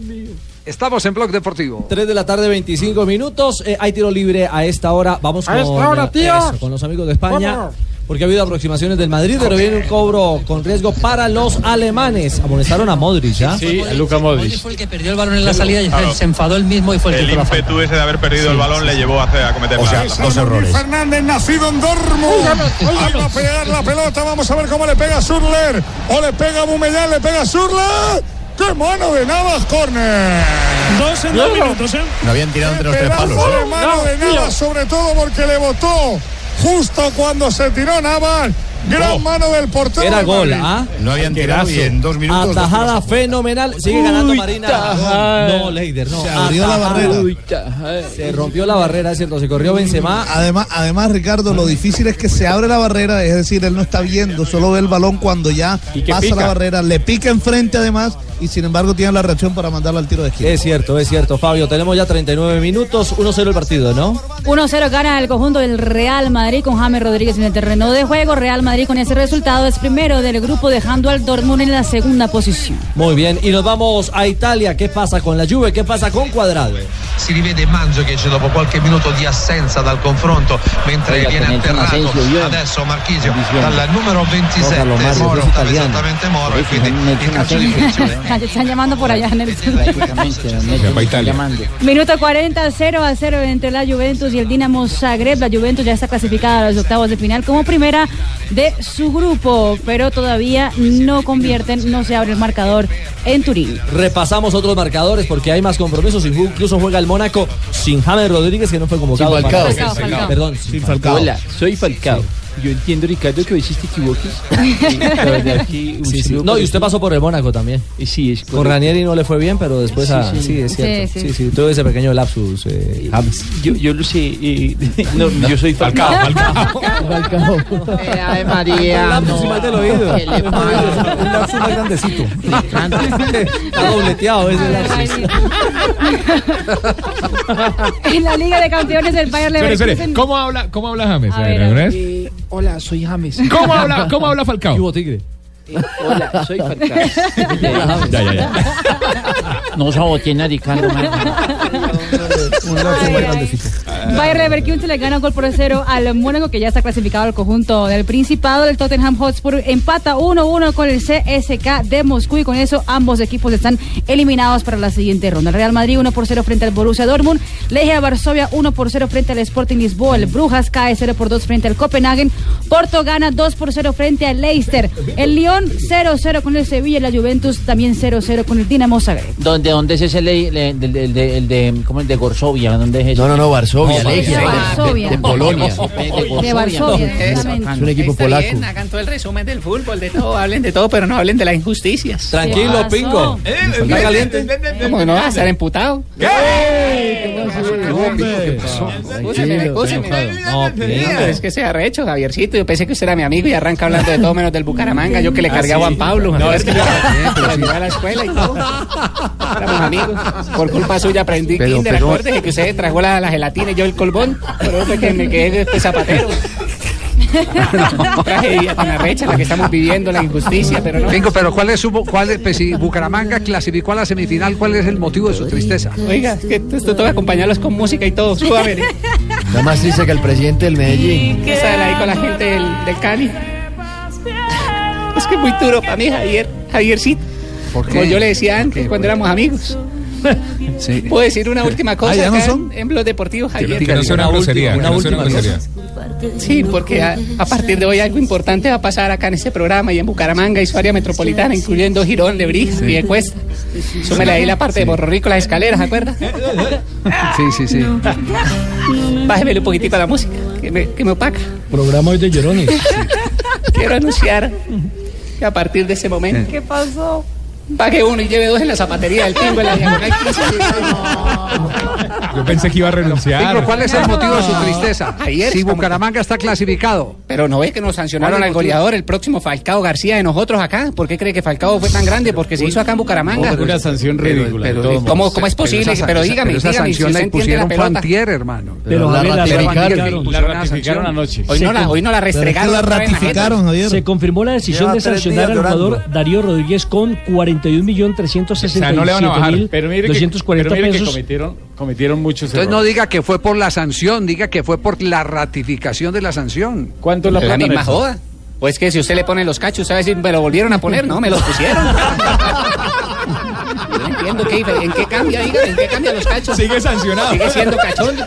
estamos en Blog Deportivo. 3 de la tarde, 25 minutos. Eh, hay tiro libre a esta hora. Vamos ¿A con, esta hora, eh, tíos? eso, con los amigos de España. Vamos. Porque ha habido aproximaciones del Madrid, pero viene un cobro con riesgo para los alemanes. Amonestaron a Modric, ¿ya? Sí, a Luka Modric. fue el que perdió el balón en la salida y Claro. se enfadó el mismo y fue el, El que falta. ímpetu ese de haber perdido el balón le llevó a, hacer- a cometer O sea, la- dos errores. Fernández, nacido en Dortmund. Ahí va a pegar la pelota. Vamos a ver cómo le pega Surler. O le pega Bumellán, le pega Surler. ¡Qué mano de Navas, corner! Dos en dos minutos, ¿eh? No habían tirado entre los tres palos. ¿eh? mano No, de tío. Navas, sobre todo porque le botó justo cuando se tiró Navas. Gran mano del portero. Era gol. ¿ah? No habían tirado y en dos minutos. Atajada fenomenal. Sigue ganando Uy, Marina. tajada. No, Leider, no. Se abrió la barrera. Se rompió la barrera, es cierto. Se corrió Benzema. Además, además, Ricardo, lo difícil es que se abre la barrera, es decir, él no está viendo, solo ve el balón cuando ya pasa pica. la barrera, le pica enfrente además, y sin embargo tiene la reacción para mandarlo al tiro de esquina. Es cierto, es cierto, Fabio. Tenemos ya 39 minutos. 1-0 el partido, ¿no? 1-0 gana el conjunto del Real Madrid con James Rodríguez en el terreno de juego. Real Madrid Madrid con ese resultado es primero del grupo dejando al Dortmund en la segunda posición. Muy bien, y nos vamos a Italia. ¿Qué pasa con la Juve? ¿Qué pasa con Cuadrado? si rivede Mandzukic dopo qualche minuto di assenza dal confronto mentre Oiga, viene atterrato adesso Marchisio dal numero 27 Guardalo, Mario, Moro stava esattamente Moro e Ese quindi Nelson il calcio di Asensio. punizione Te están llamando por allá, va Italia. Minuto 40, 0 a 0 entre la Juventus y el Dinamo Zagreb. La Juventus ya está clasificada a los octavos de final como primera de su grupo, pero todavía no convierten, no se abre el marcador en Turín. Repasamos otros marcadores porque hay más compromisos. Incluso juega el Mónaco sin James Rodríguez, que no fue convocado. Sin Falcao. para- Falcao, Falcao. Perdón, sin Falcao. Hola, soy Falcao. Yo entiendo, Ricardo, que a veces te equivoques. Y la verdad que un Sí, sí. saludo No, y usted pasó por el Mónaco también. Sí, es Con. Ranieri no le fue bien, pero después Sí, a- sí, sí. es cierto. Sí, Sí, sí. sí, tuvo ese pequeño lapsus. eh, James. Yo, yo lo sé. eh, no, yo soy Falcao. Falcao. Ave María. Un lapsus y mal del oído. ¿Qué le pasa? Un lapsus más grandecito. Está dobleteado ese lapsus. En la Liga de Campeones del Bayern Espere, espere. Leverkusen. ¿Cómo habla, cómo habla James? A ver, a ¿alguna ver. Hola, soy James. ¿Cómo habla, cómo habla Falcao? Hubo tigre. Eh, hola, soy Falcao. Ya, ya, ya. No saboteen a Ricardo, man. Un lapsus más grandecito. Bayer Leverkusen le gana un gol por cero al Mónaco que ya está clasificado al conjunto del Principado. El Tottenham Hotspur empata 1-1 con el CSK de Moscú y con eso ambos equipos están eliminados para la siguiente ronda. El Real Madrid 1 por 0 frente al Borussia Dortmund. Legia Varsovia 1 por 0 frente al Sporting Lisboa. El Brujas cae 0 por 2 frente al Copenhagen. Porto gana 2 por 0 frente al Leicester. El Lyon 0-0 con el Sevilla y la Juventus también 0-0 con el Dinamo Zagreb. ¿Dónde, ¿Dónde es ese ley, el de, ¿cómo es de Gorsovia? ¿Dónde es ese? No, no, no, Varsovia, No, Legia, de Varsovia. de Polonia. De Varsovia. Es un equipo polaco. bien, hagan todo el resumen del fútbol, de todo, hablen de todo, pero no hablen de las injusticias. Tranquilo, pasó? Pingo. ¿Está caliente? ¿Cómo no vas a estar emputado? Escúcheme, escúcheme. No, Pingo. Es que sea recho, Javiercito. Yo pensé que usted era mi amigo y arranca hablando de todo menos del Bucaramanga. Yo que le cargué a Juan Pablo. No, es que llevé a la escuela y todo. Éramos amigos. Por culpa suya aprendí kinder, acuérdese que usted trajo la, la gelatina y yo el colbón. Por eso fue que me quedé este zapatero. Tragedia tan arrecha la que estamos viviendo, la injusticia, pero no. Pingo, pero ¿cuál es su, cuál es, pues, si Bucaramanga clasificó a la semifinal, cuál es el motivo de su tristeza? Oiga, es que esto toca acompañarlos con música y todo. Súbame. Nada más dice que el presidente del Medellín. ¿Qué sale ahí con la gente del, del Cali? Es que es muy duro para mí, Javier. Javiercito. ¿Por Como yo le decía antes, cuando éramos amigos. Sí. ¿Puedo decir una última cosa Ah, ¿ya no acá son? en, en Blog Deportivo, Javier? Que no sea una Una grosería. última, no una última grosería. Sí, porque a, a partir de hoy algo importante va a pasar acá en este programa y en Bucaramanga y su área metropolitana, incluyendo Girón, Lebrija y Cuesta. Súmele ahí la parte de Borro Rico, las escaleras, ¿se acuerda? Sí, sí, sí. Bájemele un poquitico a la música, que me, que me opaca. Programa hoy de llorones. Quiero anunciar que a partir de ese momento ¿Qué pasó? Pague uno y lleve dos en la zapatería del pingo en la diagonal 15. Yo pensé que iba a renunciar. Pingo, ¿cuál es el motivo de su tristeza? Ayer Si Bucaramanga está clasificado. Pero no ve que nos sancionaron ¿Cuál es al goleador, el próximo Falcao García de nosotros acá. ¿Por qué cree que Falcao fue tan grande? Porque se hizo acá en Bucaramanga. Una sanción ridícula. ¿Cómo, cómo es posible? esa- Pero esa- dígame, pero esa sanción la impusieron. Fantier, hermano. Pero la ratificaron. ratificaron. La ratificaron anoche. Hoy no la, hoy no la Pero es que restregaron. la ratificaron. Se confirmó la decisión Lleva de sancionar al jugador. Darío Rodríguez con 41.367.240 O sea, no le van a bajar. Pero mire, que, pero mire que pesos. cometieron, cometieron muchos Entonces no diga que fue por la sanción, diga que fue por la ratificación de la sanción. ¿Cuánto es la plata? misma joda. Pues que si usted le pone los cachos, usted va a decir, me lo volvieron a poner. No, me los pusieron. Yo no entiendo qué, en qué cambia, dígame, en qué cambian los cachos. Sigue sancionado. Sigue siendo cachondo.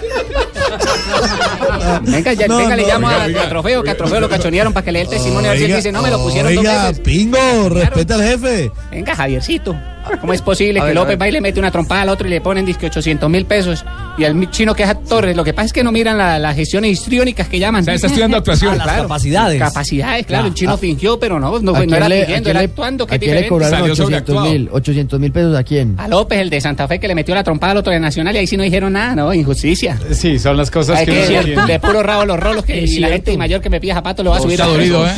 Venga, ya, No, venga, le llamo oiga, a, oiga. a Trofeo, que a Trofeo lo cachonearon para que le dé el testimonio. a ver si él Oiga, dice, no, me lo pusieron dos Oiga, veces. Pingo, respeta al jefe. Venga, Javiercito. ¿Cómo es posible A que ver, a López va y le mete una trompada al otro y le ponen disque 800 mil pesos? Y al chino que es actor, lo que pasa es que no miran la- las gestiones histriónicas que llaman. O sea, está estudiando actuación. Ah, las capacidades. Capacidades, claro. El chino Ah. fingió, pero no, no, ¿A no era le- fingiendo, a era le- actuando. ¿A que quién le cobraron Salió 800 mil? 800 mil pesos a quién? A López, el de Santa Fe, que le metió la trompada al otro de Nacional y ahí sí no dijeron nada, ¿no? Injusticia. Sí, son las cosas Hay que que de, entiende. de puro rabo los rolos que y la cierto. gente mayor que me pide zapatos lo va a subir. A dolido. ¿eh?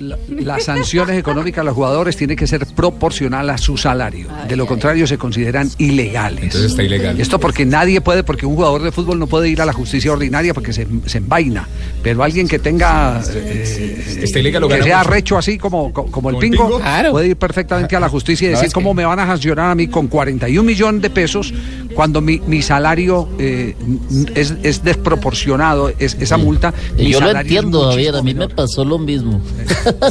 La- las sanciones económicas a los jugadores tienen que ser proporcional a su salario. De lo contrario se consideran ilegales. Entonces está ilegal. Esto porque nadie puede, porque un jugador de fútbol no puede ir a la justicia ordinaria porque se, se envaina. Pero alguien que tenga eh, Está ilegal, lo que sea recho así como, como, como el ¿Como el pingo, pingo? Claro. puede ir perfectamente a la justicia y decir cómo que- me van a sancionar a mí con 41 millones de pesos cuando mi, mi salario eh, es, es desproporcionado, es, esa multa. mi Yo lo entiendo, Javier, a mí me pasó lo mismo.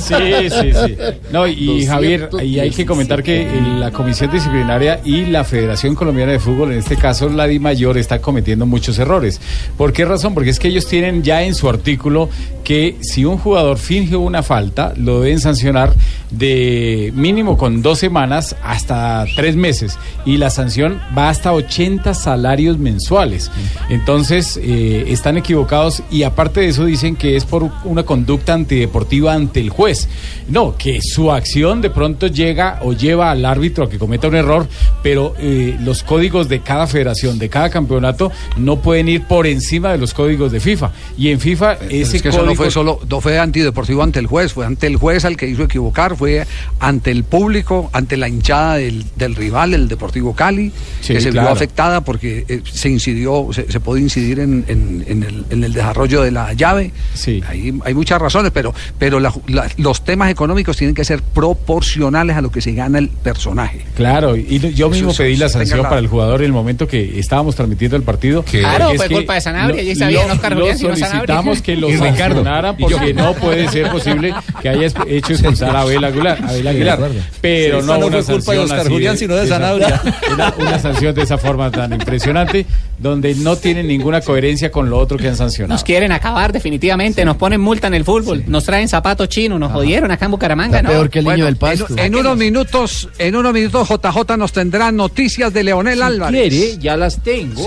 Sí, sí, sí. No, y Javier, y hay que comentar que el- la Comisión Disciplinaria y la Federación Colombiana de Fútbol, en este caso la Di Mayor, está cometiendo muchos errores. ¿Por qué razón? Porque es que ellos tienen ya en su artículo que si un jugador finge una falta, lo deben sancionar de mínimo con dos semanas hasta tres meses. Y la sanción va hasta 80 salarios mensuales. Entonces, eh, están equivocados y aparte de eso dicen que es por una conducta antideportiva ante el juez. No, que su acción de pronto llega o lleva al árbitro a que cometa un error, pero eh, los códigos de cada federación, de cada campeonato, no pueden ir por encima de los códigos de FIFA. Y en FIFA Pero ese es que eso no código- fue solo, no fue antideportivo ante el juez, fue ante el juez al que hizo equivocar, fue ante el público, ante la hinchada del, del rival, el Deportivo Cali, Sí, que se claro. vio afectada porque eh, se incidió, se, se puede incidir en, en- en el, en el desarrollo de la llave. Sí. Hay, hay muchas razones, pero, pero la- la- los temas económicos tienen que ser proporcionales a lo que se gana el personaje. Claro, y yo mismo Eso, pedí la sanción para el jugador en el momento que estábamos transmitiendo el partido. Claro, fue culpa de Sanabria, lo- y sabía, lo- no solicitamos que lo sancionaran porque no puede ser posible que haya hecho expulsar a Abel Aguilar, Aguilar. pero Sí, no no una fue culpa de sanción Oscar Julián, sino de esa- Sanabria. Una, una sanción de esa forma tan impresionante, donde no tiene ninguna coherencia con lo otro que han sancionado. Nos quieren acabar definitivamente, nos ponen multa en el fútbol, nos traen zapatos chinos, nos jodieron acá en Bucaramanga, ¿no? Bueno, En, en unos minutos, en unos minutos JJ nos tendrá noticias de Leonel Álvarez. quiere, ya las tengo.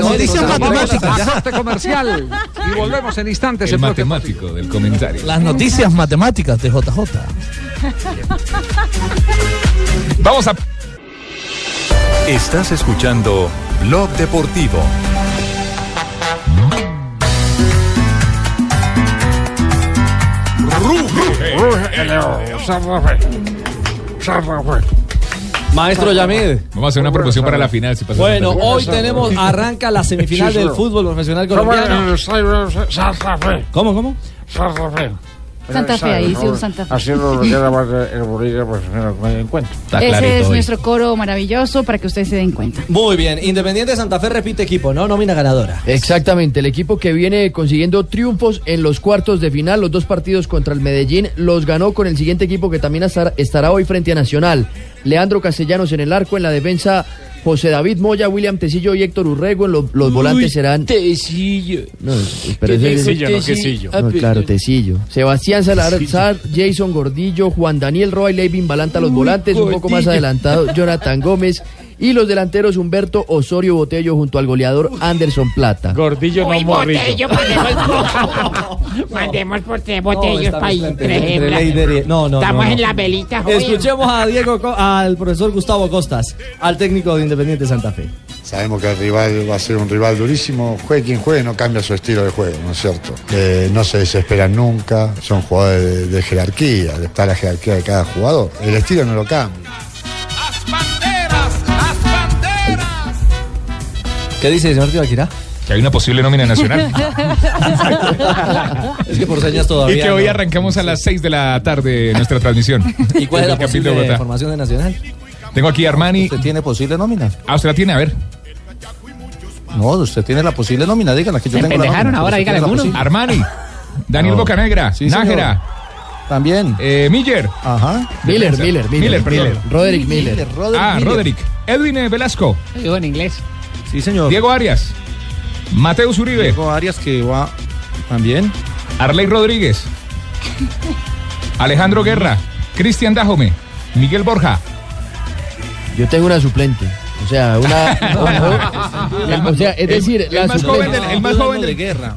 Noticias matemáticas. comercial. Y volvemos en instantes. El matemático del comentario. Las noticias matemáticas de JJ. Vamos a. Estás escuchando Blog Deportivo. Maestro Yamid. Vamos a hacer una promoción para la final. Si pasa Bueno, hoy tenemos, arranca la semifinal del fútbol profesional colombiano. ¿Cómo, cómo? Santa Fe. Ahí sí, un Santa Fe. Así queda más el Bolívar con el encuentro. Ese es nuestro coro maravilloso para que ustedes se den cuenta. Muy bien, Independiente Santa Fe repite equipo, ¿no? Nómina ganadora. Exactamente, el equipo que viene consiguiendo triunfos en los cuartos de final, los dos partidos contra el Medellín, los ganó con el siguiente equipo que también estará hoy frente a Nacional. Leandro Castellanos en el arco, en la defensa José David Moya, William Tecillo y Héctor Urrego, en los volantes serán... Tecillo. No, pero ¿Qué ese- dijo ese- Tecillo? No, claro, Tecillo. Sebastián Salazar, Jason Gordillo, Juan Daniel Roa y Levin Balanta los volantes, un poco más adelantado Jonathan Gómez y los delanteros Humberto Osorio Botello junto al goleador Anderson Plata. Gordillo Uy, botello, mandemos, mandemos por tres botellos para ir tres. No, no, Estamos no, no. en la velita, joven. Escuchemos a Diego, al profesor Gustavo Costas, al técnico de Independiente Santa Fe. Sabemos que el rival va a ser un rival durísimo. Juegue quien juegue, no cambia su estilo de juego, ¿no es cierto? Eh, no se desesperan nunca, son jugadores de, de jerarquía, está la jerarquía de cada jugador. El estilo no lo cambia. ¿Qué dice, señor Tibaquirá? Que hay una posible nómina nacional. es que por señas todavía. y que hoy no. arrancamos a las 6 de la tarde nuestra transmisión. ¿Y cuál es la de posible Bogotá. formación de Nacional? Tengo aquí a Armani. ¿Usted tiene posible nómina? Ah, usted la tiene, a ver. No, usted tiene la posible nómina, díganla que yo Se tengo la nómina, ahora, la alguno. Armani. Daniel No. Bocanegra. Sí, señor. Nájera. También. Eh, Miller. Ajá. Miller, Miller, Miller. perdón. Roderick Miller. ah, Roderick. Edwin eh, Velasco. Digo en inglés. Sí, señor. Diego Arias. Mateus Uribe. Diego Arias que va también. Arley Rodríguez. Alejandro Guerra. Cristian Dajome. Miguel Borja. Yo tengo una suplente. O sea, una. o sea, es decir, el la más suplente. joven del- el más joven de guerra.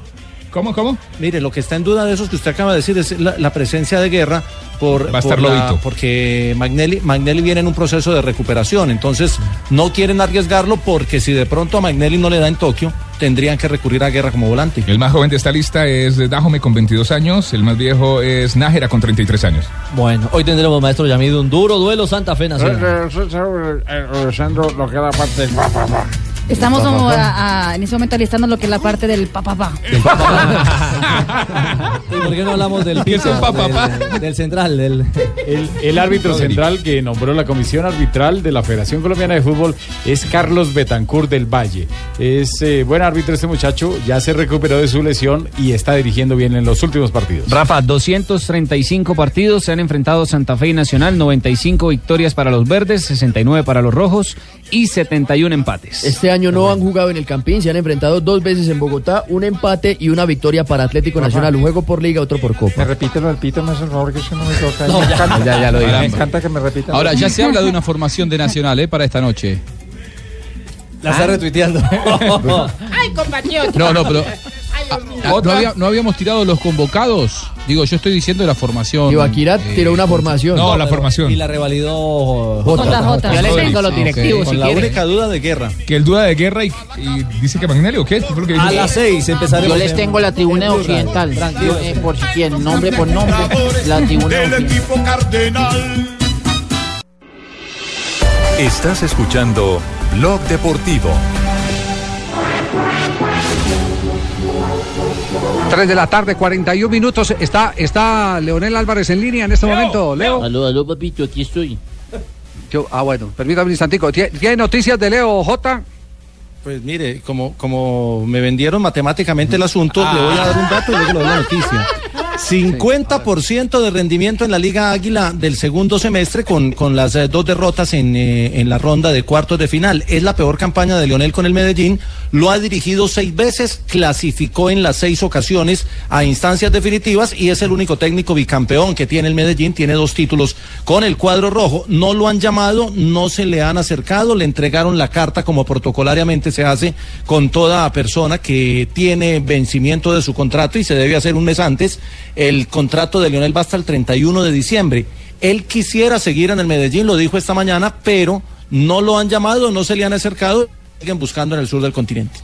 ¿Cómo, cómo? Mire, lo que está en duda de esos que usted acaba de decir es la, la presencia de guerra por, Va a estar por la- porque Magnelli, Magnelli viene en un proceso de recuperación, entonces no quieren arriesgarlo porque si de pronto a Magnelli no le da en Tokio, tendrían que recurrir a Guerra como volante. El más joven de esta lista es Dajome con 22 años, el más viejo es Nájera con 33 años. Bueno, hoy tendremos, maestro Yamid, un duro duelo Santa Fe Nacional. Revisando lo que era parte Estamos como a- a- en ese momento alistando lo que es la parte del papá. ¿Y por qué no hablamos del ¿Qué es el piso, del, del central? Del... El, el árbitro central que nombró la comisión arbitral de la Federación Colombiana de Fútbol es Carlos Betancourt del Valle. Es eh, buen árbitro este muchacho, ya se recuperó de su lesión y está dirigiendo bien en los últimos partidos. Rafa, 235 partidos se han enfrentado Santa Fe y Nacional, 95 victorias para los verdes, 69 para los rojos y 71 empates. Este año no han jugado en el Campín, se han enfrentado dos veces en Bogotá, un empate y una victoria para Atlético. Nacional, un juego por liga, otro por copa. Me repite, lo repito, más por favor, que eso no me toca. No, me ya. encanta, Ya, ya lo dije. Me encanta que me repitan. Ahora, ya se habla de una formación de Nacional ¿eh? para esta noche. La está retuiteando. Ay, compatriota. No, no, pero- Ah, ¿No, había- no habíamos tirado los convocados? Digo, yo estoy diciendo la formación. Ibaquirá eh, tiró una formación. No, la formación. Y la revalidó Jota. Yo le tengo los directivos, Con si la única duda de Guerra. Que el duda de guerra y, y dice que Magnelli o qué? ¿Qué? A las seis empezaremos. Yo les tengo la tribuna occidental. Yo, eh, por si quieren, nombre por nombre. La tribuna occidental. Estás escuchando Blog Deportivo. 3 de la tarde, 41 minutos. Está, está Leonel Álvarez en línea en este momento. Leo. Aló, aló, papito, aquí estoy. Yo- ah, bueno, permítame un instantico. ¿Tie- ¿Tiene noticias de Leo J? Pues mire, como, como me vendieron matemáticamente el asunto, le voy a dar un dato y luego le doy la noticia. 50% de rendimiento en la Liga Águila del segundo semestre con, con las eh, dos derrotas en, eh, en la ronda de cuartos de final. Es la peor campaña de Lionel con el Medellín. Lo ha dirigido seis veces, clasificó en las seis ocasiones a instancias definitivas y es el único técnico bicampeón que tiene el Medellín. Tiene dos títulos con el cuadro rojo. No lo han llamado, no se le han acercado, le entregaron la carta como protocolariamente se hace con toda persona que tiene vencimiento de su contrato y se debe hacer un mes antes. El contrato de Lionel va hasta el 31 de diciembre. Él quisiera seguir en el Medellín, lo dijo esta mañana, pero no lo han llamado, no se le han acercado, siguen buscando en el sur del continente.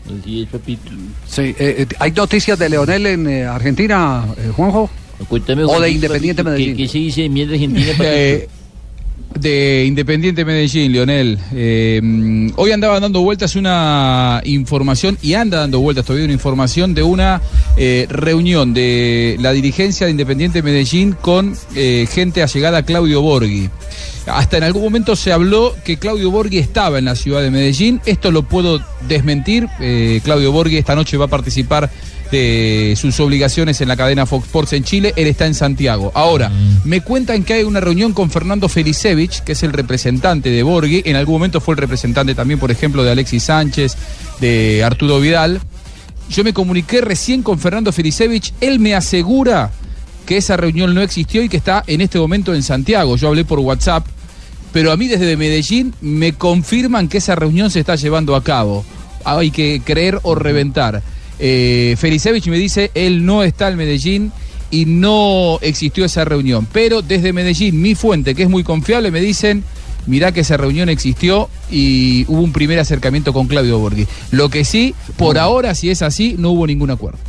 Sí, eh, eh, ¿hay noticias de Leonel en eh, Argentina, eh, Juanjo? Cuéntame, o de Independiente papito, ¿qué- Medellín. ¿Qué se dice mierda argentina? De Independiente Medellín, Leonel. Eh, mm, hoy andaba dando vueltas una información y anda dando vueltas todavía una información de una eh, reunión de la dirigencia de Independiente Medellín con eh, gente allegada a Claudio Borghi. Hasta en algún momento se habló que Claudio Borghi estaba en la ciudad de Medellín. Esto lo puedo desmentir. Claudio Borghi esta noche va a participar de sus obligaciones en la cadena Fox Sports en Chile. Él está en Santiago. Ahora, me cuentan que hay una reunión con Fernando Felicevich, que es el representante de Borghi. En algún momento fue el representante también, por ejemplo, de Alexis Sánchez, de Arturo Vidal. Yo me comuniqué recién con Fernando Felicevich. Él me asegura que esa reunión no existió y que está en este momento en Santiago. Yo hablé por WhatsApp, pero a mí desde Medellín me confirman que esa reunión se está llevando a cabo. Hay que creer o reventar. Eh, Felicevich me dice, él no está en Medellín y no existió esa reunión. Pero desde Medellín, mi fuente, que es muy confiable, me dicen, mirá que esa reunión existió y hubo un primer acercamiento con Claudio Borghi. Lo que sí, por ahora, si es así, no hubo ningún acuerdo.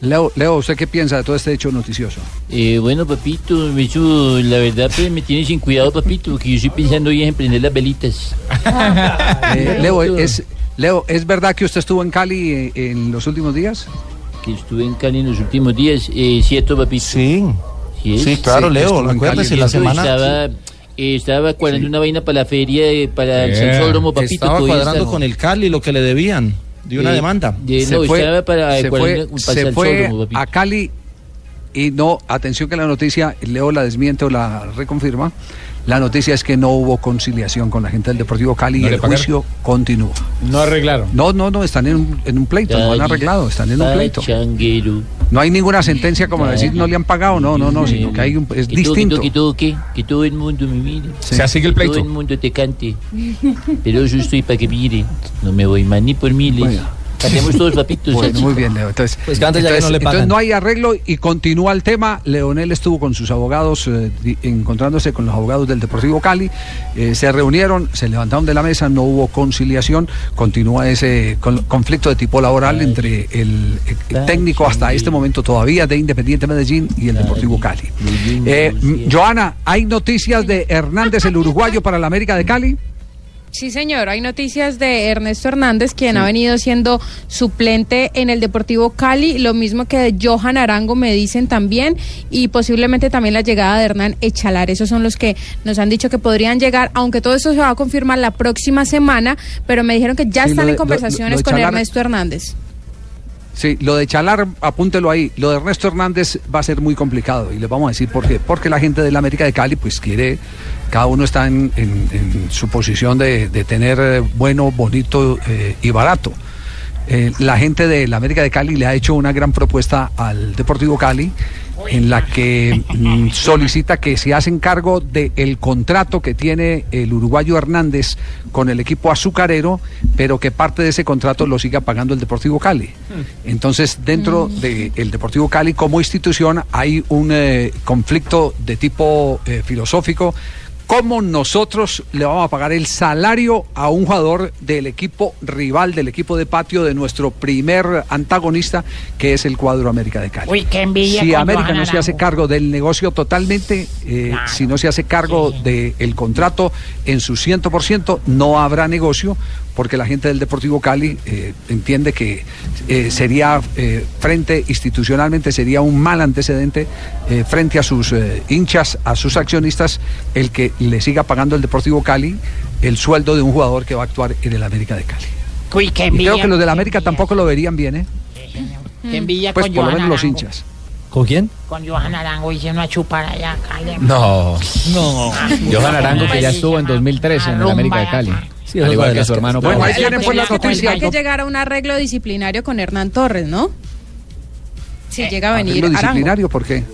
Leo, Leo, ¿usted qué piensa de todo este hecho noticioso? Eh, bueno, papito, la verdad, pues, me tiene sin cuidado, papito, porque yo estoy pensando hoy en prender las velitas. Eh, Leo, es, Leo, ¿es verdad que usted estuvo en Cali eh, en los últimos días? Que estuve en Cali en los últimos días, eh, ¿cierto, papito? Sí. es? Sí, claro, Leo, en acuérdese, Cali. la semana- Estaba, eh, estaba cuadrando una vaina para la feria, eh, para el Bien. Sensódromo, papito. Estaba cuadrando está- con el Cali lo que le debían de una Eh, demanda. de- no, estaba para se fue, para se el fue a Cali y no, atención que la noticia, Leo la desmiente o la reconfirma. La noticia es que no hubo conciliación con la gente del Deportivo Cali ¿No y el pagaron? juicio continúa. No arreglaron. No, no, no, están en un, en un pleito, no han arreglado, están en un pleito. Pachanguero. No hay ninguna sentencia como decir no le han pagado, no, no, no, sino que hay un, es Que todo, distinto. Que todo, que todo, que, que todo el mundo me mire. O sea, sigue el pleito. Que todo el mundo te cante. Pero yo estoy para que mire. No me voy más ni por miles. Todos. Bueno, muy bien, Leo. Entonces, Pues que antes ya que entonces- no le entonces no hay arreglo y continúa el tema. Leonel estuvo con sus abogados, eh, encontrándose con los abogados del Deportivo Cali. Eh, se reunieron, se levantaron de la mesa, no hubo conciliación. Continúa ese con- conflicto de tipo laboral entre el, eh, técnico hasta este momento todavía de Independiente Medellín y el Deportivo Cali. Eh, Joana, ¿hay noticias de Hernández, el uruguayo, para la América de Cali? Sí, señor. Hay noticias de Ernesto Hernández, quien ha venido siendo suplente en el Deportivo Cali, lo mismo que de Johan Arango me dicen también, y posiblemente también la llegada de Hernán Echalar. Esos son los que nos han dicho que podrían llegar, aunque todo eso se va a confirmar la próxima semana, pero me dijeron que ya Sí, están de- en lo- conversaciones lo con Ernesto Hernández. Sí, lo de Chalar, apúntelo ahí. Lo de Ernesto Hernández va a ser muy complicado y les vamos a decir por qué. Porque la gente de la América de Cali, pues quiere, cada uno está en, su posición de, tener eh, bueno, bonito eh, y barato. Eh, la gente de la América de Cali le ha hecho una gran propuesta al Deportivo Cali en la que mm, solicita que se hacen cargo del contrato que tiene el uruguayo Hernández con el equipo azucarero, pero que parte de ese contrato lo siga pagando el Deportivo Cali. Entonces, dentro del Deportivo Cali como institución hay un eh, conflicto de tipo eh, filosófico. ¿Cómo nosotros le vamos a pagar el salario a un jugador del equipo rival, del equipo de patio de nuestro primer antagonista, que es el cuadro América de Cali? Uy, qué envidia Si América no se hace cargo del negocio totalmente, eh, si no se hace cargo del contrato en su 100%, no habrá negocio, porque la gente del Deportivo Cali eh, entiende que eh, sería eh, frente institucionalmente, sería un mal antecedente eh, frente a sus eh, hinchas, a sus accionistas, el que le siga pagando el Deportivo Cali el sueldo de un jugador que va a actuar en el América de Cali. Uy, qué Y envidia. creo que los del América tampoco lo verían bien, ¿eh? Qué envidia Pues con por lo menos los hinchas. ¿Con quién? Con Johan Arango hicieron a chupar allá, Cali. No. No. Johan Arango, que ya estuvo en 2013 en el América de Cali. Sí, al es igual que su hermano. Bueno, ahí tienen pues la noticia. Hay que llegar a un arreglo disciplinario con Hernán Torres, ¿no? Si llega a venir Arreglo disciplinario, ¿por qué?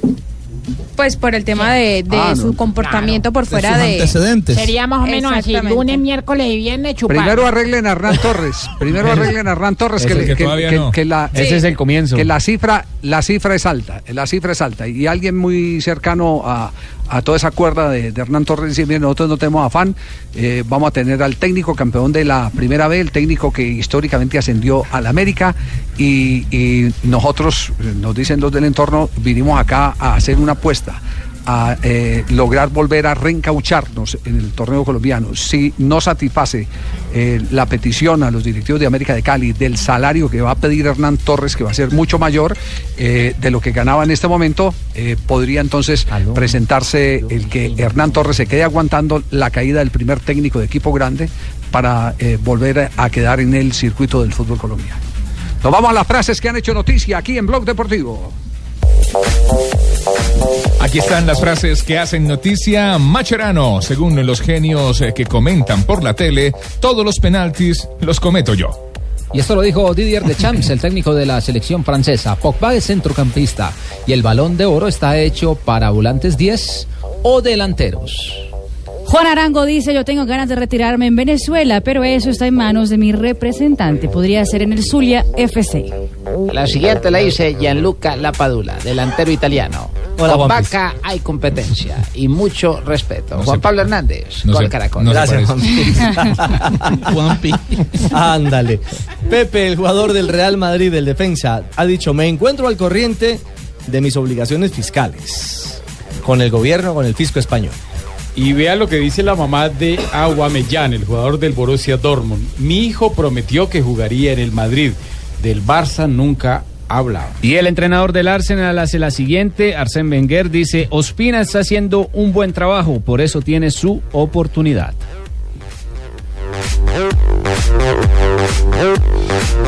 Pues por el tema de, de Ah, no. su comportamiento por De fuera sus de... antecedentes. Sería más o menos así, lunes, miércoles y viernes chupar. Primero arreglen a Hernán Torres. Primero arreglen a Hernán Torres que, le- que que- no. que la Ese es el comienzo. que la cifra la cifra es alta, la cifra es alta y alguien muy cercano a, a toda esa cuerda de, Hernán Torres dice, "Mire, nosotros no tenemos afán, eh, vamos a tener al técnico campeón de la primera vez, el técnico que históricamente ascendió al América y, y nosotros, eh, nos dicen los del entorno, vinimos acá a hacer una apuesta a eh, lograr volver a reencaucharnos en el torneo colombiano. Si no satisface eh, la petición a los directivos de América de Cali del salario que va a pedir Hernán Torres, que va a ser mucho mayor eh, de lo que ganaba en este momento, podría entonces presentarse el que Hernán Torres se quede aguantando la caída del primer técnico de equipo grande para volver a quedar en el circuito del fútbol colombiano. Nos vamos a las frases que han hecho noticia aquí en Blog Deportivo. Aquí están las frases que hacen noticia. Macherano, según los genios eh, que comentan por la tele, todos los penaltis los cometo yo. Y esto lo dijo Didier Deschamps, el técnico de la selección francesa. Pogba es centrocampista y el balón de oro está hecho para volantes 10 o delanteros. Juan Arango dice, yo tengo ganas de retirarme en Venezuela, pero eso está en manos de mi representante. Podría ser en el Zulia FC. La siguiente la dice Gianluca Lapadula, delantero italiano. Hola, con. Vaca hay competencia y mucho respeto. No Juan Pablo Hernández, no se- Caracol. no Gracias, Juanpi. Ándale. Pepe, el jugador del Real Madrid, del defensa, ha dicho, me encuentro al corriente de mis obligaciones fiscales. Con el gobierno, con el fisco español. Y vea lo que dice la mamá de Aguamellán, el jugador del Borussia Dortmund. Mi hijo prometió que jugaría en el Madrid. Del Barça nunca ha hablado. Y el entrenador del Arsenal hace la siguiente, Arsène Wenger dice, Ospina está haciendo un buen trabajo, por eso tiene su oportunidad.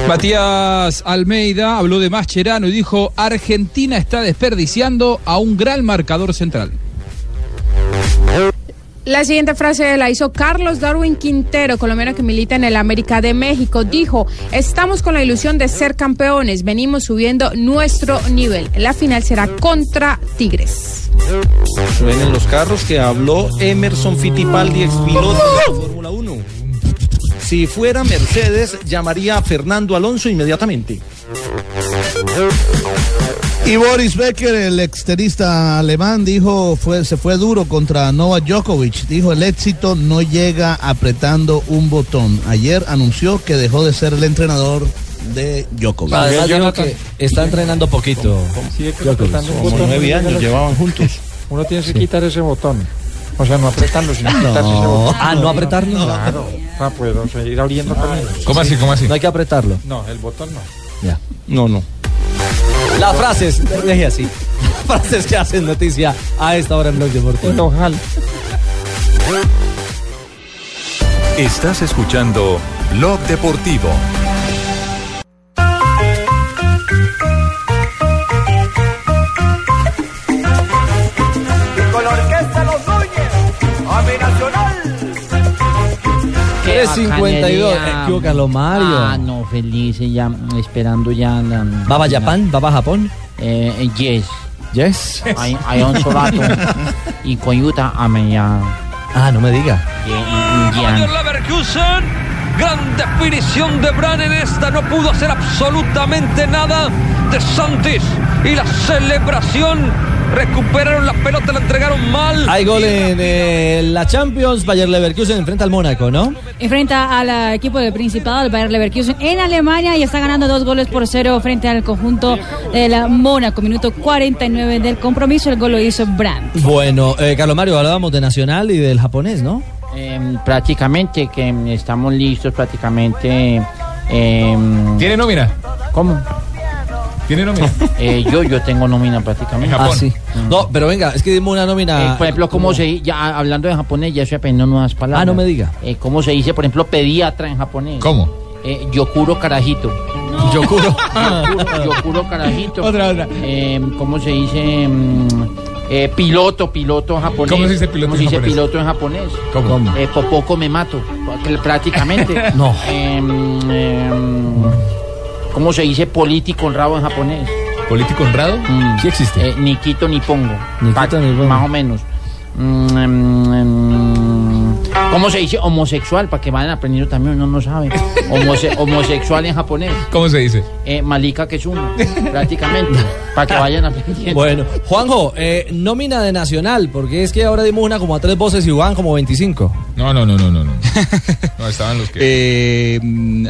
Matías Almeida habló de Mascherano y dijo, Argentina está desperdiciando a un gran marcador central. La siguiente frase la hizo Carlos Darwin Quintero, colombiano que milita en el América de México. Dijo, estamos con la ilusión de ser campeones, venimos subiendo nuestro nivel. La final será contra Tigres. Suenen los carros que habló Emerson Fittipaldi, ex piloto de la Fórmula 1. si fuera Mercedes, llamaría a Fernando Alonso inmediatamente. Y Boris Becker, el extenista alemán, dijo fue, se fue duro contra Novak Djokovic. Dijo el éxito no llega apretando un botón. Ayer anunció que dejó de ser el entrenador de Djokovic. Además dijo que está entrenando poquito. Djokovic. Como nueve años llevaban juntos. Uno tiene que quitar ese botón. O sea, no apretarlo, sino quitarse ese No. botón. Ah, no apretarlo. Claro. Para poder seguir abriendo caminos. ¿Cómo así? ¿Cómo así? No hay que apretarlo. No, el botón no. Ya. No, no. Las frases, deje así. frases que hacen noticia a esta hora en Blog Deportivo. Ojalá. Estás escuchando Blog Deportivo. 352. Equivócalo, Mario. Ah, no, felices ya, esperando ya la... ¿Baba Japan? ¿Baba Japón? Eh, eh, yes. Yes. Hay, hay un solato. y coyuta a ya. Ah, no me diga. Bayer Leverkusen. Gran definición de Bran en esta. No pudo hacer absolutamente nada de Santis. Y la celebración. Recuperaron la pelota, la entregaron mal. Hay gol en eh, la Champions. Bayer Leverkusen enfrenta al Mónaco, ¿no? Enfrenta al eh, equipo del Principado, el Bayer Leverkusen, en Alemania y está ganando dos goles por cero frente al conjunto del Mónaco. Minuto 49 del compromiso, el gol lo hizo Brandt. Bueno, eh, Carlos Mario, hablábamos de Nacional y del japonés, ¿no? Em, prácticamente, que em, estamos listos prácticamente. em, ¿Tiene nómina? ¿Cómo? ¿Tiene nómina? Eh, yo, yo tengo nómina prácticamente. Ah, sí. No, pero venga, es que dimos una nómina. Eh, por ejemplo, ¿cómo se ya hablando de japonés, ya estoy aprendiendo nuevas palabras. Ah, no me diga. Eh, ¿Cómo se dice, por ejemplo, pediatra en japonés? ¿Cómo? Eh, yokuro carajito. Yokuro. yokuro, yokuro carajito. Otra, otra. Eh, ¿Cómo se dice? mm, eh, piloto, piloto en japonés. ¿Cómo se dice piloto ¿Cómo en se dice japonés? piloto en japonés? ¿Cómo? Eh, popoco me mato. Prácticamente. No. ¿Cómo se dice político honrado en japonés? ¿Político honrado? Sí existe. Nikito ni pongo. Nikito ni pongo. Más o menos. Mm, em, em, ¿Cómo se dice homosexual? Para que vayan aprendiendo también, uno no sabe. Homose- homosexual en japonés. ¿Cómo se dice? Eh, malika que es uno, prácticamente. Para que vayan aprendiendo. Bueno, Juanjo, eh, nómina de Nacional, porque es que ahora dimos una como a tres voces y van como 25. No, no, no, no, no. No, no estaban los que. Eh,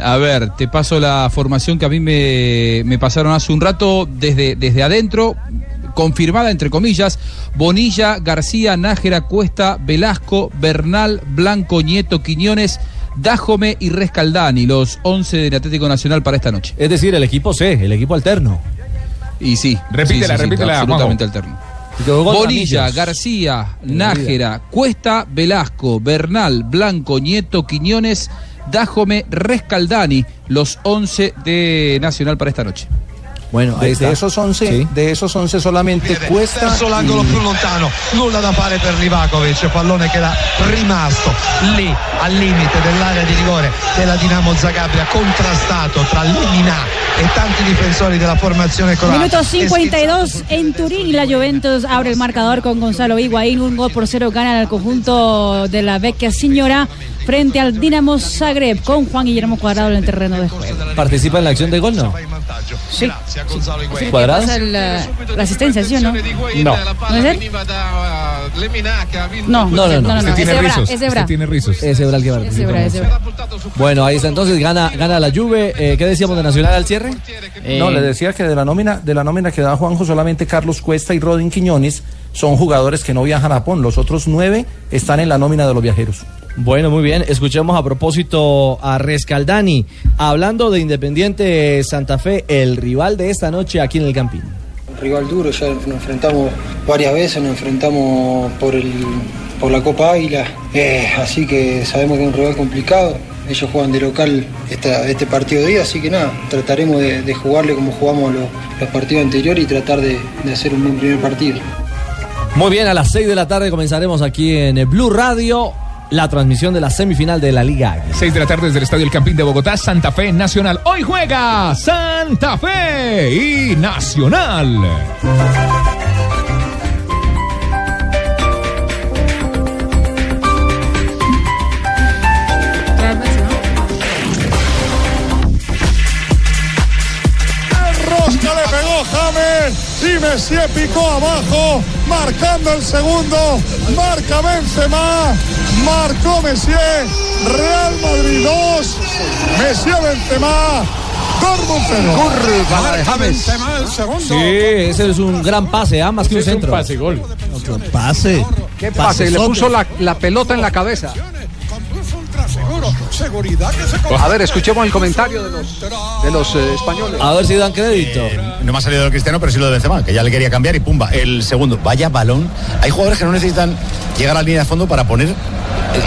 a ver, te paso la formación que a mí me, me pasaron hace un rato desde, desde adentro, confirmada entre comillas, Bonilla, García, Nájera, Cuesta, Velasco, Bernal, Blanco, Nieto, Quiñones, Dájome y Rescaldani, los 11 del Atlético Nacional para esta noche. Es decir, el equipo C, el equipo alterno. Y sí, Repítela, sí, sí, sí, repítela, absolutamente alterno. Bonilla. García. Nájera, Cuesta, Velasco, Bernal, Blanco, Nieto, Quiñones, Dájome, Rescaldani, los 11 de Nacional para esta noche. Bueno, De, de esos 11, de esos 11 solamente Cuesta Verso l'angolo più lontano, nulla da fare per Livakovic, pallone che era rimasto lì al limite dell'area di rigore della Dinamo Zagabria, contrastato tra Lemina e tanti difensori della formazione croata. Minuto 52 en Turín y la Juventus abre el marcador con Gonzalo Higuaín. Un gol por cero gana el conjunto de la Vecchia Signora frente al Dinamo Zagreb con Juan Guillermo Cuadrado en el terreno de juego. ¿Participa en la acción de gol, no? Sí. ¿Cuadrado? Pasa la, la asistencia, ¿sí o no? No. ¿No es él? No, No, no, no. no, tiene rizos, es Ebra. Tiene rizos. Es Ebra el que Es participa. Ebra, es Ebra. Bueno, ahí está entonces, gana, gana la Juve. Eh, ¿Qué decíamos de Nacional al cierre? No, le decía que de la nómina, de la nómina que da Juanjo, solamente Carlos Cuesta y Rodin Quiñones son jugadores que no viajan a Japón. Los otros nueve están en la nómina de los viajeros. Bueno, muy bien. Escuchemos a propósito a Rescaldani, hablando de Independiente Santa Fe, el rival de esta noche aquí en el Campín. rival duro, ya nos enfrentamos varias veces, nos enfrentamos por, el, por la Copa Águila, eh, así que sabemos que es un rival complicado. Ellos juegan de local esta- este partido de día, así que nada, trataremos de, de jugarle como jugamos los, los partidos anteriores y tratar de, de hacer un buen primer partido. Muy bien, a las 6 de la tarde comenzaremos aquí en Blue Radio la transmisión de la semifinal de la Liga 6 de la tarde desde el Estadio El Campín de Bogotá, Santa Fe Nacional. Hoy juega Santa Fe y Nacional. y Messi picó abajo, marcando el segundo, marca Benzema, Marcó Messier. Real Madrid 2. Messier Benzema. Dortmund 0. Curva la de James. Benzema el segundo. Sí, ese es un gran pase, ¿ah? más que un centro. pase gol. Pase. ¿Qué pase? Le puso la, la pelota en la cabeza. Seguro. Seguridad que se A ver, escuchemos el comentario de los, de los eh, españoles. A ver si dan crédito. No me ha salido el Cristiano, pero sí lo de Benzema, que ya le quería cambiar y pumba, el segundo. Vaya balón. Hay jugadores que no necesitan llegar a la línea de fondo para poner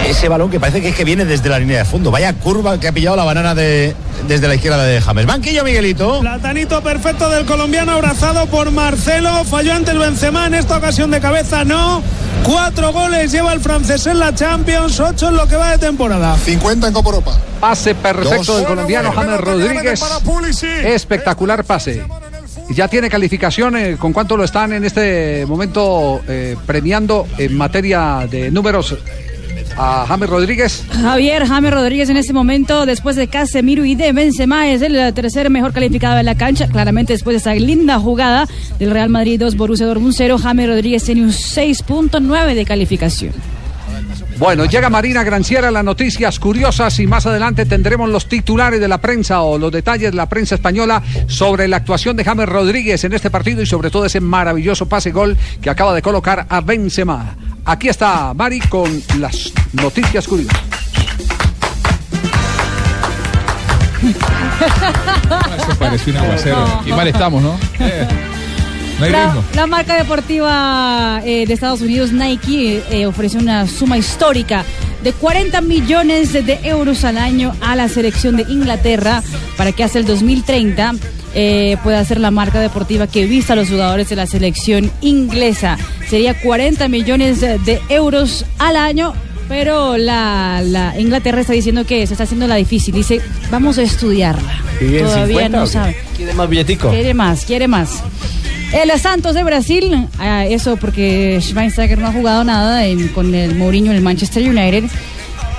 ese balón que parece que es que viene desde la línea de fondo. Vaya curva que ha pillado la banana de, desde la izquierda de James. Banquillo, Miguelito. Platanito perfecto del colombiano abrazado por Marcelo. Falló ante el Benzema en esta ocasión de cabeza, no. Cuatro goles lleva el francés en la Champions, ocho en lo que va de temporada. 50 en Copa Europa. Pase perfecto Dos. del colombiano James Rodríguez. Espectacular pase. Y ya tiene calificación. eh, ¿Con cuánto lo están en este momento eh, premiando en materia de números a James Rodríguez? Javier James Rodríguez en este momento, después de Casemiro y de Benzema, es el tercer mejor calificado de la cancha. Claramente después de esa linda jugada del Real Madrid 2, Borussia Dortmund 0, James Rodríguez tiene un 6.9 de calificación. Bueno, llega Marina Granciera, las noticias curiosas y más adelante tendremos los titulares de la prensa o los detalles de la prensa española sobre la actuación de James Rodríguez en este partido y sobre todo ese maravilloso pase gol que acaba de colocar a Benzema. Aquí está Mari con las noticias curiosas. Eso parece un aguacero. Y mal estamos, ¿no? No hay La, ritmo. la marca deportiva eh, de Estados Unidos, Nike, eh, ofrece una suma histórica de 40 millones de euros al año a la selección de Inglaterra para que hasta el 2030 eh, pueda ser la marca deportiva que vista a los jugadores de la selección inglesa. Sería 40 millones de, euros al año. Pero la, la Inglaterra está diciendo que se está haciendo la difícil. Dice, vamos a estudiarla. ¿Y en Todavía 50 no sabe. ¿Quiere más billetico? Quiere más, quiere más. El Santos de Brasil, ah, eso porque Schweinsteiger no ha jugado nada en- con el Mourinho en el Manchester United,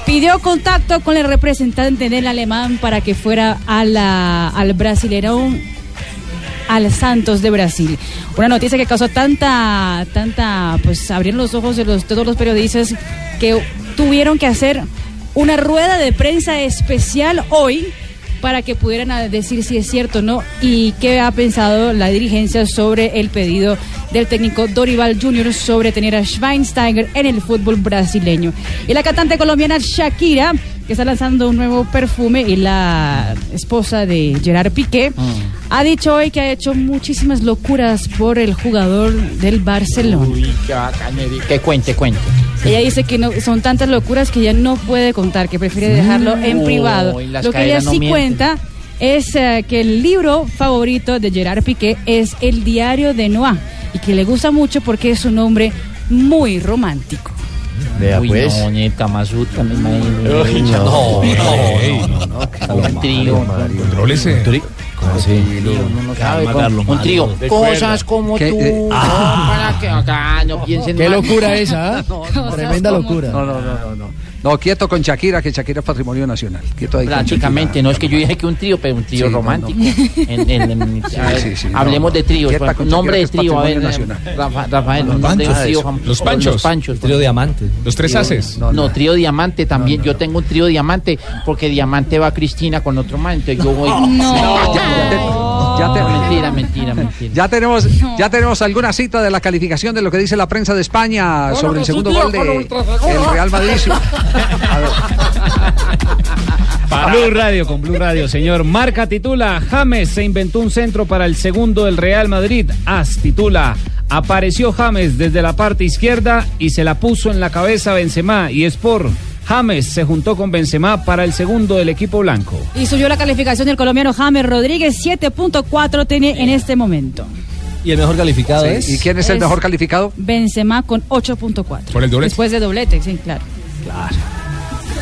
pidió contacto con el representante del alemán para que fuera a al Brasileirão al Santos de Brasil. Una noticia que causó tanta, tanta, pues abrieron los ojos de los, todos los periodistas que tuvieron que hacer una rueda de prensa especial hoy para que pudieran decir si es cierto o no y qué ha pensado la dirigencia sobre el pedido del técnico Dorival Jr. sobre tener a Schweinsteiger en el fútbol brasileño. Y la cantante colombiana Shakira, que está lanzando un nuevo perfume, y la esposa de Gerard Piqué, ha dicho hoy que ha hecho muchísimas locuras por el jugador del Barcelona. Uy, qué. Que cuente, cuente. Ella dice que no, son tantas locuras que ya no puede contar, que prefiere dejarlo en privado. Lo que ella no sí mienten. cuenta es eh, que el libro favorito de Gerard Piqué es El diario de Noah y que le gusta mucho porque es un hombre muy romántico. Vea, Uy, pues. no, ni Kamazutra, me imagino. Uy, no, no, no, no, Un trío. No sabe, Carlos, un trío. Cosas como ¿Qué, tú. eh, no, para que acá no piensen Qué mal. locura esa, ¿ah? Tremenda locura. No, no, no, no, no. Quieto con Shakira, que Shakira es patrimonio nacional. Quieto ahí Prácticamente, no es que yo dije que un trío, pero un trío Sí, romántico. no. En- en- en- Sí, a ver, sí, sí, no, hablemos no. de tríos. Con nombre de trío, a ver, patrimonio nacional. Rafa- Rafael, Los de panchos. trío, Los Los panchos. panchos. Trío diamante. Los tres haces. No, trío diamante también. Yo tengo un trío diamante porque diamante va Cristina con otro man. Entonces yo voy. No. Ya te- mentira, mentira, mentira. Ya tenemos, ya tenemos alguna cita de la calificación de lo que dice la prensa de España Bueno, sobre el sí, segundo tío, gol de el Real Madrid. A ver. Blue Radio, con Blue Radio, señor. Marca titula, James se inventó un centro para el segundo del Real Madrid. As titula, apareció James desde la parte izquierda y se la puso en la cabeza a Benzema. Y es por James se juntó con Benzema para el segundo del equipo blanco. Y subió la calificación del colombiano James Rodríguez, 7.4 tiene en este momento. ¿Y el mejor calificado Sí, es? ¿Y quién es el Es- mejor calificado? Benzema con 8.4. ¿Por el doblete? Después de doblete, sí, claro. Claro.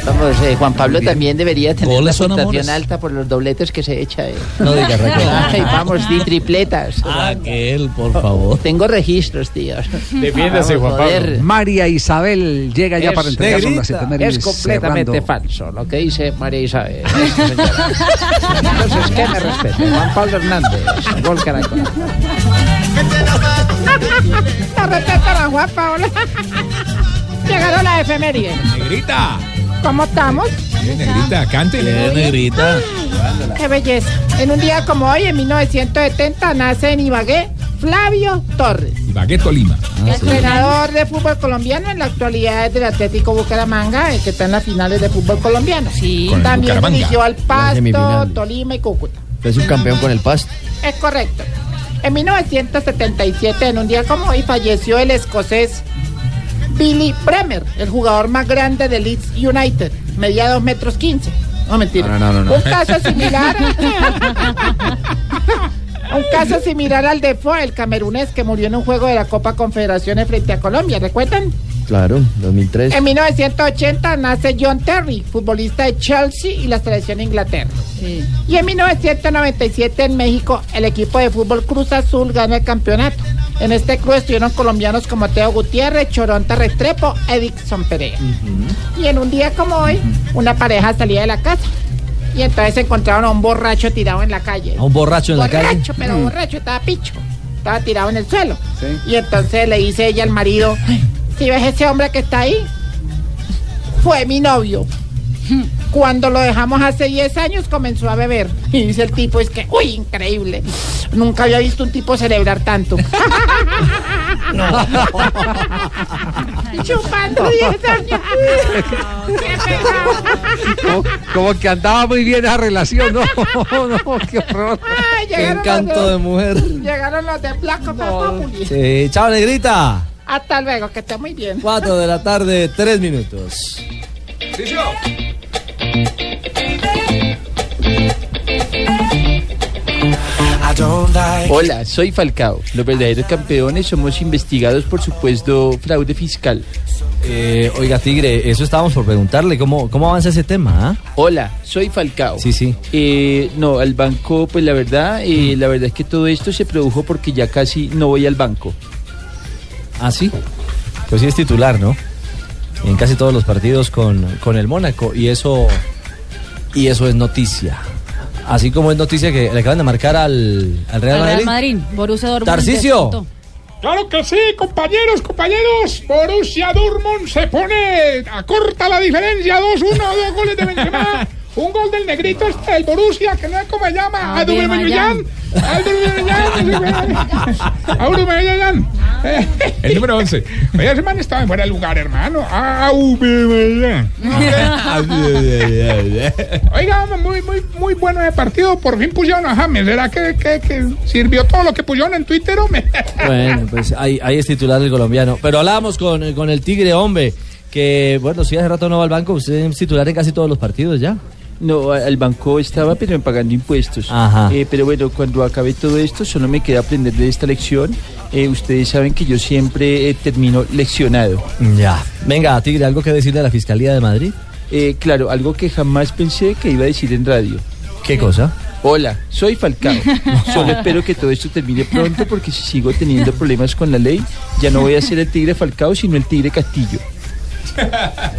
Vamos, eh, Juan Pablo también debería tener una puntuación amores. alta por los dobletes que se echa. eh. No digas, Raquel. Ay, vamos, di tripletas. Aquel, por favor. Tengo registros, tío. Defiéndase, Juan Pablo. joder. María Isabel llega ya Es para entregar las negrita. efemérides, Es completamente cerrando. falso lo que dice María Isabel. Entonces, ¿qué me respete? Juan Pablo Hernández, Gol Caracol. La respetan a Juan Pablo. Llegaron las efemérides. Negrita. ¿Cómo estamos? Bien, negrita, cante. negrita. Qué belleza. En un día como hoy, en 1970, nace en Ibagué Flavio Torres. Ibagué, Tolima. entrenador de fútbol colombiano en la actualidad es del Atlético Bucaramanga, el que está en las finales de fútbol colombiano. Sí. Con También dirigió al Pasto. Tolima y Cúcuta. Es un campeón con el Pasto. Es correcto. En 1977, en un día como hoy, falleció el escocés Billy Bremer, el jugador más grande de Leeds United. Medía 2 metros 15. No, mentira. No, no, no, no. Un caso similar. un caso similar al de Fo, el camerunés que murió en un juego de la Copa Confederaciones frente a Colombia. ¿Recuerdan? Claro, 2003. En 1980 nace John Terry, futbolista de Chelsea y la selección de Inglaterra. Y en 1997 en México el equipo de fútbol Cruz Azul gana el campeonato. En este club estuvieron colombianos como Teo Gutiérrez, Choronta Restrepo, Edison Perea. Y en un día como hoy, una pareja salía de la casa. Y entonces encontraron a un borracho tirado en la calle. A un borracho en la calle. Borracho, pero Mm. borracho, estaba picho. Estaba tirado en el suelo. Y entonces le dice ella al marido, si ves ese hombre que está ahí, fue mi novio. Cuando lo dejamos hace 10 años comenzó a beber. Y dice el tipo, es que, uy, increíble. Nunca había visto un tipo celebrar tanto. Chupando 10 años. Qué. Como, como que andaba muy bien esa relación, ¿no? no, qué horror. Ay, Qué llegaron encanto los de mujer. Llegaron los de Blanco Populi. Sí, chao, negrita. Hasta luego, que esté muy bien. 4 de la tarde, 3 minutos. Hola, soy Falcao. Los verdaderos campeones somos investigados por supuesto fraude fiscal. Eh, oiga, Tigre, eso estábamos por preguntarle. ¿Cómo, cómo avanza ese tema? ah? Hola, soy Falcao. Sí, sí. Eh, no, al banco, pues la verdad, eh, la verdad es que todo esto se produjo porque ya casi no voy al banco. Ah, sí. Pues sí es titular, ¿no? En casi todos los partidos con, con el Mónaco. Y eso, y eso es noticia. Así como es noticia que le acaban de marcar al, al Real Al Madrid. Real Madrid, Borussia Dortmund. Descontó. Claro que sí, compañeros, compañeros. Borussia Dortmund se pone, acorta la diferencia, 2-1, dos goles de Benzema. Un gol del negrito este del Borussia, que no es como se llama, Aubameyang. Aubameyang. Aubameyang. Eh, El número 11. Oye, ese man estaba en fuera de lugar, hermano. Aubameyang. Oiga, muy, muy, muy bueno de partido. Por fin pusieron a James. ¿Será que, que, que sirvió todo lo que pusieron en Twitter, hombre? Bueno, pues ahí, ahí es titular el colombiano. Pero hablábamos con, con el Tigre, hombre, que bueno, si hace rato no va al banco, usted es titular en casi todos los partidos ya. No, al banco estaba, pero pagando impuestos. Ajá. Eh, pero bueno, cuando acabe todo esto, solo me queda aprender de esta lección. Eh, ustedes saben que yo siempre eh, termino leccionado. Ya. Venga, Tigre, ¿algo que decirle a la Fiscalía de Madrid? Eh, claro, algo que jamás pensé que iba a decir en radio. ¿Qué cosa? Hola, soy Falcao. Solo espero que todo esto termine pronto porque si sigo teniendo problemas con la ley, ya no voy a ser el tigre Falcao, sino el tigre Castillo.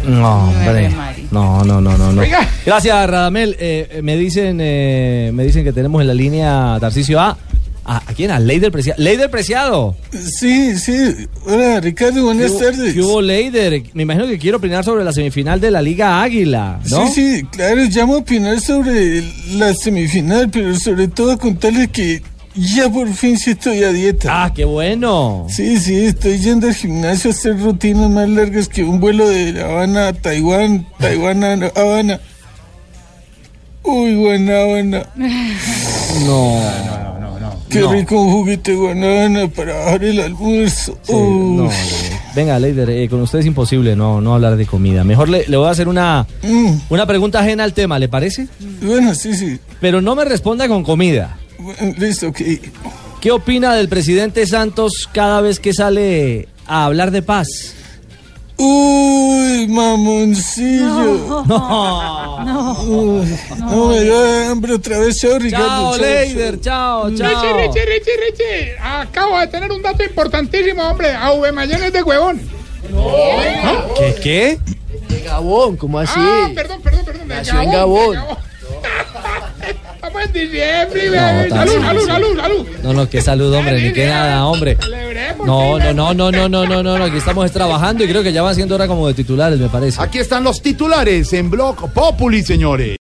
No, hombre. No, no, no, no, no. Gracias, Radamel. Eh, me dicen, eh, me dicen que tenemos en la línea Tarcicio A. ¿A, a quién? A Leider Preciado. ¡Leider Preciado! Sí, sí. Hola, Ricardo, buenas ¿Qué hubo- tardes. ¿Qué hubo, Leider? Me imagino que quiero opinar sobre la semifinal de la Liga Águila, ¿no? Sí, sí, claro, llamo a opinar sobre la semifinal, pero sobre todo contarles que ya por fin sí estoy a dieta. Ah, qué bueno. Sí, sí, estoy yendo al gimnasio a hacer rutinas más largas que un vuelo de La Habana a Taiwán, Taiwán a Habana. Uy, guanábana. No. Qué No. rico un juguito de guanábana para bajar el almuerzo. Sí, Uy. no. Venga, Leider, eh, con usted es imposible no, no hablar de comida. Mejor le, le voy a hacer una, una pregunta ajena al tema, ¿le parece? Mm. Bueno, sí, sí. Pero no me responda con comida. Listo, ok. ¿Qué opina del presidente Santos cada vez que sale a hablar de paz? Uy, mamoncillo. No. No. no me da hambre otra vez, Chao, Carlos, Leider, chao, chao. Richie, Richie, Richie, Richie. Acabo de tener un dato importantísimo, hombre. A Mayen es de huevón. ¿Qué? ¿Qué? De Gabón, ¿cómo así? Ah, perdón, perdón, perdón. de Nació en Gabón. de Estamos en diciembre, bebé. Salud, salud, salud, salud. No, no, qué salud, hombre, ni qué nada, hombre. No, no, no, no, no, no, no, no, no, aquí estamos trabajando y creo que ya va siendo hora como de titulares, me parece. Aquí están los titulares en Blog Populi, señores.